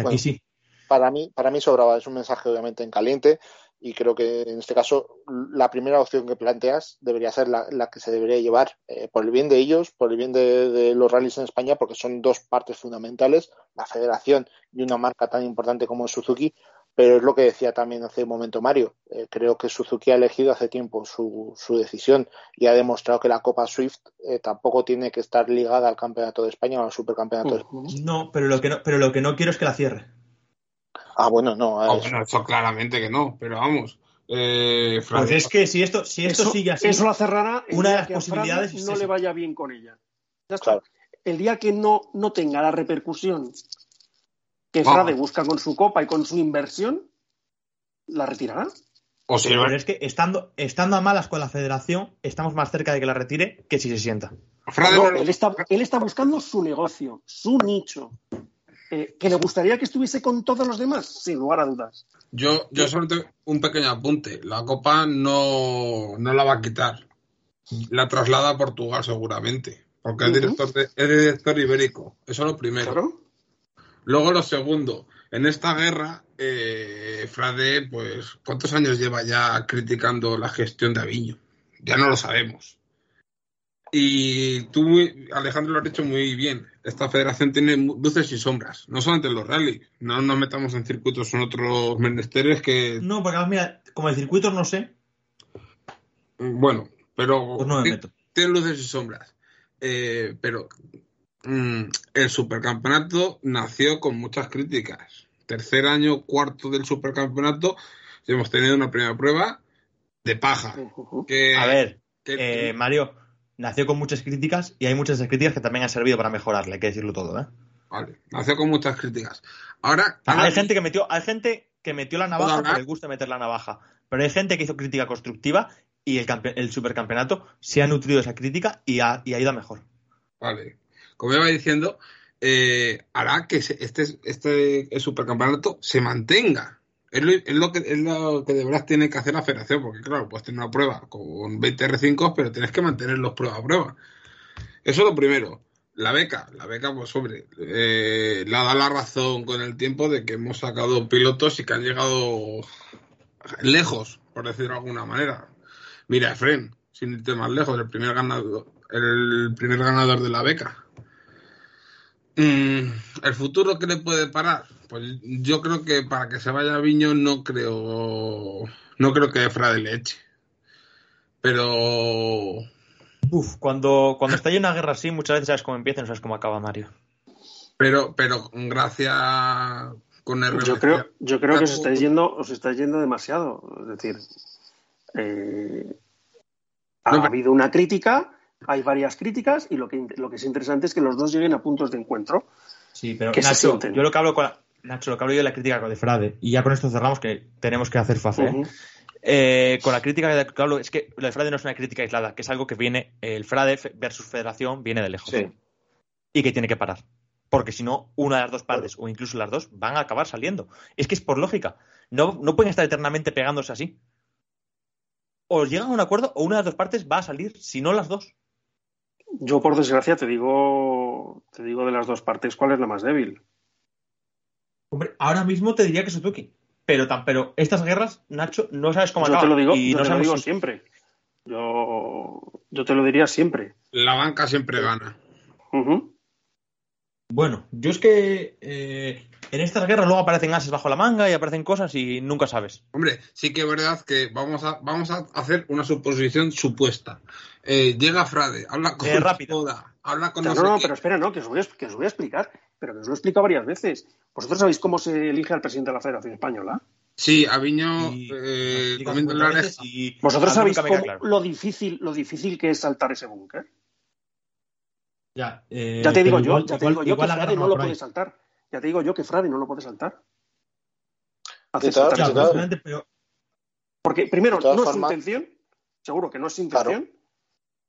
Aquí Bueno. sí. para mí, para mí sobraba. Es un mensaje obviamente en caliente y creo que en este caso la primera opción que planteas debería ser la, la que se debería llevar eh, por el bien de ellos, por el bien de, de los rallies en España, porque son dos partes fundamentales, la federación y una marca tan importante como Suzuki. Pero es lo que decía también hace un momento Mario. Eh, creo que Suzuki ha elegido hace tiempo su, su decisión y ha demostrado que la Copa Swift eh, tampoco tiene que estar ligada al Campeonato de España o al Supercampeonato de España. No, pero lo que no, pero lo que no quiero es que la cierre. Ah, bueno, no. Ah, bueno, eso claramente que no, pero vamos. Eh, Pues es que si esto, si esto eso, sigue así, eso la cerrará el una de día las posibilidades es no esa. le vaya bien con ella. Ya está. Claro. El día que no, no tenga la repercusión que. Frade busca con su copa y con su inversión, la retirará. o sea, pero es que estando, estando a malas con la federación, estamos más cerca de que la retire que si se sienta. Frade No, él, está, él está buscando su negocio, su nicho. Eh, ¿Que le gustaría que estuviese con todos los demás? Sin lugar a dudas. Yo, yo solo tengo un pequeño apunte. La copa no, no la va a quitar. La traslada a Portugal seguramente. Porque es Ujú. director, de- es director ibérico. Eso es lo primero. Claro. Luego lo segundo. En esta guerra, eh, Frade, pues, ¿cuántos años lleva ya criticando la gestión de Aviño? Ya no lo sabemos. Y tú, Alejandro, lo has dicho muy bien. Esta federación tiene luces y sombras. No solamente en los rally. No nos metamos en circuitos en otros menesteres que No, porque además, mira, como el circuito no sé, Bueno, pero pues no me meto. tiene luces y sombras. Eh, pero el supercampeonato nació con muchas críticas. Tercer año, cuarto del supercampeonato, y hemos tenido una primera prueba de paja. Que, A ver, que- eh, Mario, nació con muchas críticas y hay muchas críticas que también han servido para mejorarle, hay que decirlo todo, ¿eh? vale, nació con muchas críticas. Ahora, hay gente que metió, hay gente que metió la navaja hablar? por el gusto de meter la navaja, pero hay gente que hizo crítica constructiva y el, el supercampeonato se ha nutrido de esa crítica y ha, y ha ido a mejor. Vale. Como iba diciendo, eh, hará que este, este supercampeonato se mantenga. Es lo, es lo que, es lo que de verdad tiene que hacer la federación, porque claro, puedes tener una prueba con 20 R5, pero tienes que mantenerlos prueba a prueba. Eso es lo primero. La beca, la beca, pues sobre, eh, le da la razón con el tiempo de que hemos sacado pilotos y que han llegado lejos, por decirlo de alguna manera. Mira, Efren, sin irte más lejos, el primer ganador, el primer ganador de la beca. Mm, ¿El futuro qué le puede parar? Pues yo creo que para que se vaya a Viño no creo no creo que Frade le eche. Pero Uf, cuando, cuando estalla una guerra así, muchas veces sabes cómo empieza y no sabes cómo acaba Mario. pero pero gracias con el Yo creo, yo creo que os estáis yendo, os estáis yendo demasiado. Es decir, eh, ha No, habido una crítica, hay varias críticas, y lo que, lo que es interesante es que los dos lleguen a puntos de encuentro. Sí, pero Que se Nacho, sienten. yo lo que hablo con la, Nacho, lo que hablo yo de la crítica con de Frade, y ya con esto cerramos que tenemos que hacer fase. ¿eh? Ujú. Eh, con la crítica de que hablo, es que lo de Frade no es una crítica aislada, que es algo que viene, el Frade versus Federación viene de lejos. Sí. Y que tiene que parar. Porque si no, una de las dos partes, o incluso las dos, van a acabar saliendo. Es que es por lógica. No, no pueden estar eternamente pegándose así. O llegan a un acuerdo, o una de las dos partes va a salir, si no las dos. Yo, por desgracia, te digo, te digo de las dos partes cuál es la más débil. Hombre, ahora mismo te diría que Suzuki. Pero, pero estas guerras, Nacho, no sabes cómo Yo te acaban. lo digo, y yo no te lo sabemos digo si- siempre. Yo, yo te lo diría siempre. la banca siempre gana. Bueno, yo es que eh, En estas guerras luego aparecen ases bajo la manga y aparecen cosas y nunca sabes. Hombre, sí que es verdad que vamos a, vamos a hacer una suposición supuesta. Eh, llega Frade, habla con Eh, rápida. Oda, habla con No, no no, pero espera, no, que os, voy a, que os voy a explicar, pero que os lo he explicado varias veces. ¿Vosotros sabéis cómo se elige al presidente de la Federación Española? Sí, Aviño, Y- eh, veces y ¿Vosotros sabéis cómo- claro. lo, difícil, lo difícil que es saltar ese búnker? ya, eh, Ya te digo yo, igual- ya te igual- digo yo igual que la Frade no lo puede saltar. Ya te digo yo que Frade no lo puede saltar. Hace todas- saltar posiblemente, pero Porque primero, no es su intención, seguro que no es su Claro. intención,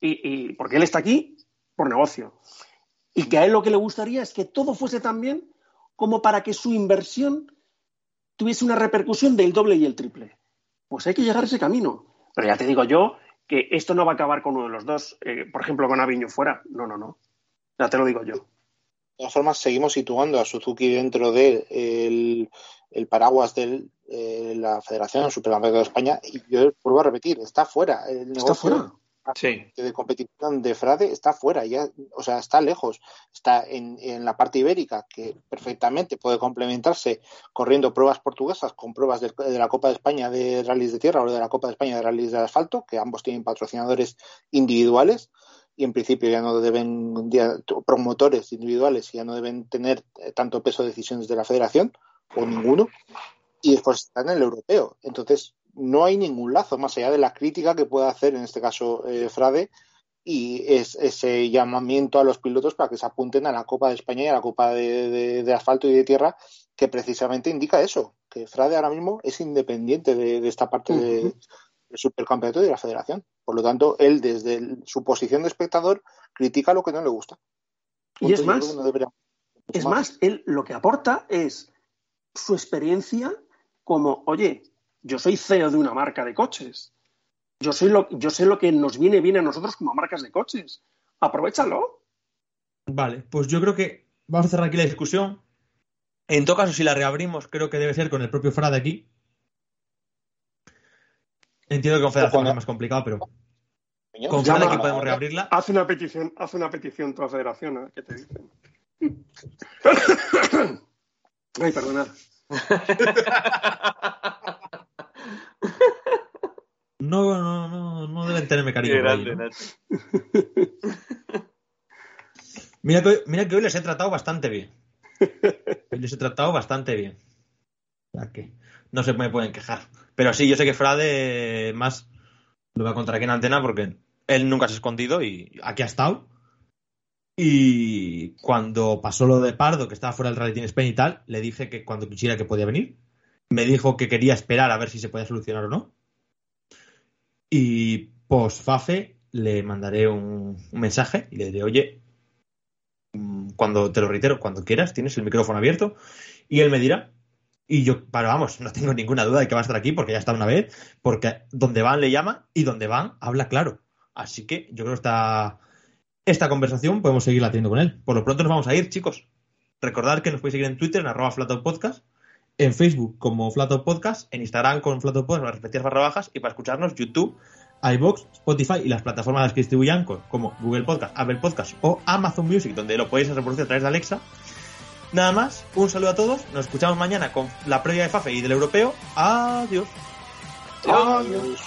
y, y porque él está aquí por negocio. Y que a él lo que le gustaría es que todo fuese tan bien como para que su inversión tuviese una repercusión del doble y el triple. Pues hay que llegar a ese camino. Pero ya te digo yo que esto no va a acabar con uno de los dos, eh, por ejemplo, con Aviño fuera. No, no, no. Ya te lo digo yo. De todas formas, seguimos situando a Suzuki dentro del el, el paraguas de la Federación Supercampeonato de España y yo vuelvo a repetir, está fuera. El Está negocio fuera. Sí. de competición de Frade está fuera, ya, o sea, está lejos. Está en, en la parte ibérica, que perfectamente puede complementarse corriendo pruebas portuguesas con pruebas de, de la Copa de España de rallies de tierra o de la Copa de España de rallies de asfalto, que ambos tienen patrocinadores individuales y en principio ya no deben, promotores individuales ya no deben tener eh, tanto peso de decisiones de la federación o ninguno. Y después está en el europeo. Entonces, no hay ningún lazo más allá de la crítica que pueda hacer, en este caso, eh, Frade, y es ese llamamiento a los pilotos para que se apunten a la Copa de España y a la Copa de, de- asfalto y de tierra, que precisamente indica eso, que Frade ahora mismo es independiente de, esta parte Ujú. Del supercampeonato de la federación. Por lo tanto, él desde el- su posición de espectador critica lo que no le gusta. Y es más, no debería- Es más, él lo que aporta es su experiencia como, oye, yo soy CEO de una marca de coches. Yo, soy lo, yo sé lo que nos viene bien a nosotros como marcas de coches. Aprovechalo. vale, pues yo creo que vamos a cerrar aquí la discusión. En todo caso, si la reabrimos, creo que debe ser con el propio Frade aquí. Entiendo que con Federación es más complicado, pero con aquí podemos reabrirla. Haz una petición, haz una petición tu federación, ver qué te dicen. (laughs) Ay, perdonad. (laughs) No, no, no, no deben tenerme cariño. Mira que, hoy, mira que hoy les he tratado bastante bien. Hoy les he tratado bastante bien. Sea que no se me pueden quejar. Pero sí, yo sé que Frade más lo voy a contar aquí en antena porque él nunca se ha escondido y aquí ha estado. Y cuando pasó lo de Pardo, que estaba fuera del Rally Team Spain y tal, le dije que cuando quisiera que podía venir. Me dijo que quería esperar a ver si se podía solucionar o no. Y post FAFE le mandaré un, un mensaje y le diré, oye, mm, cuando te lo reitero, cuando quieras, tienes el micrófono abierto y él me dirá Y yo, pero vamos, no tengo ninguna duda de que va a estar aquí porque ya está una vez, porque donde van le llama y donde van habla claro. Así que yo creo que esta, esta conversación podemos seguirla teniendo con él. Por lo pronto nos vamos a ir, chicos. Recordad que nos podéis seguir en Twitter en arroba flatopodcast, en Facebook como flatopodcast, en Instagram con flatopodcast, las respectivas barra bajas, y para escucharnos YouTube, iBox, Spotify y las plataformas que distribuyan como Google Podcast, Apple Podcast o Amazon Music, donde lo podéis reproducir a través de Alexa. Nada más, un saludo a todos, nos escuchamos mañana con la previa de FAFE y del europeo. Adiós. Adiós.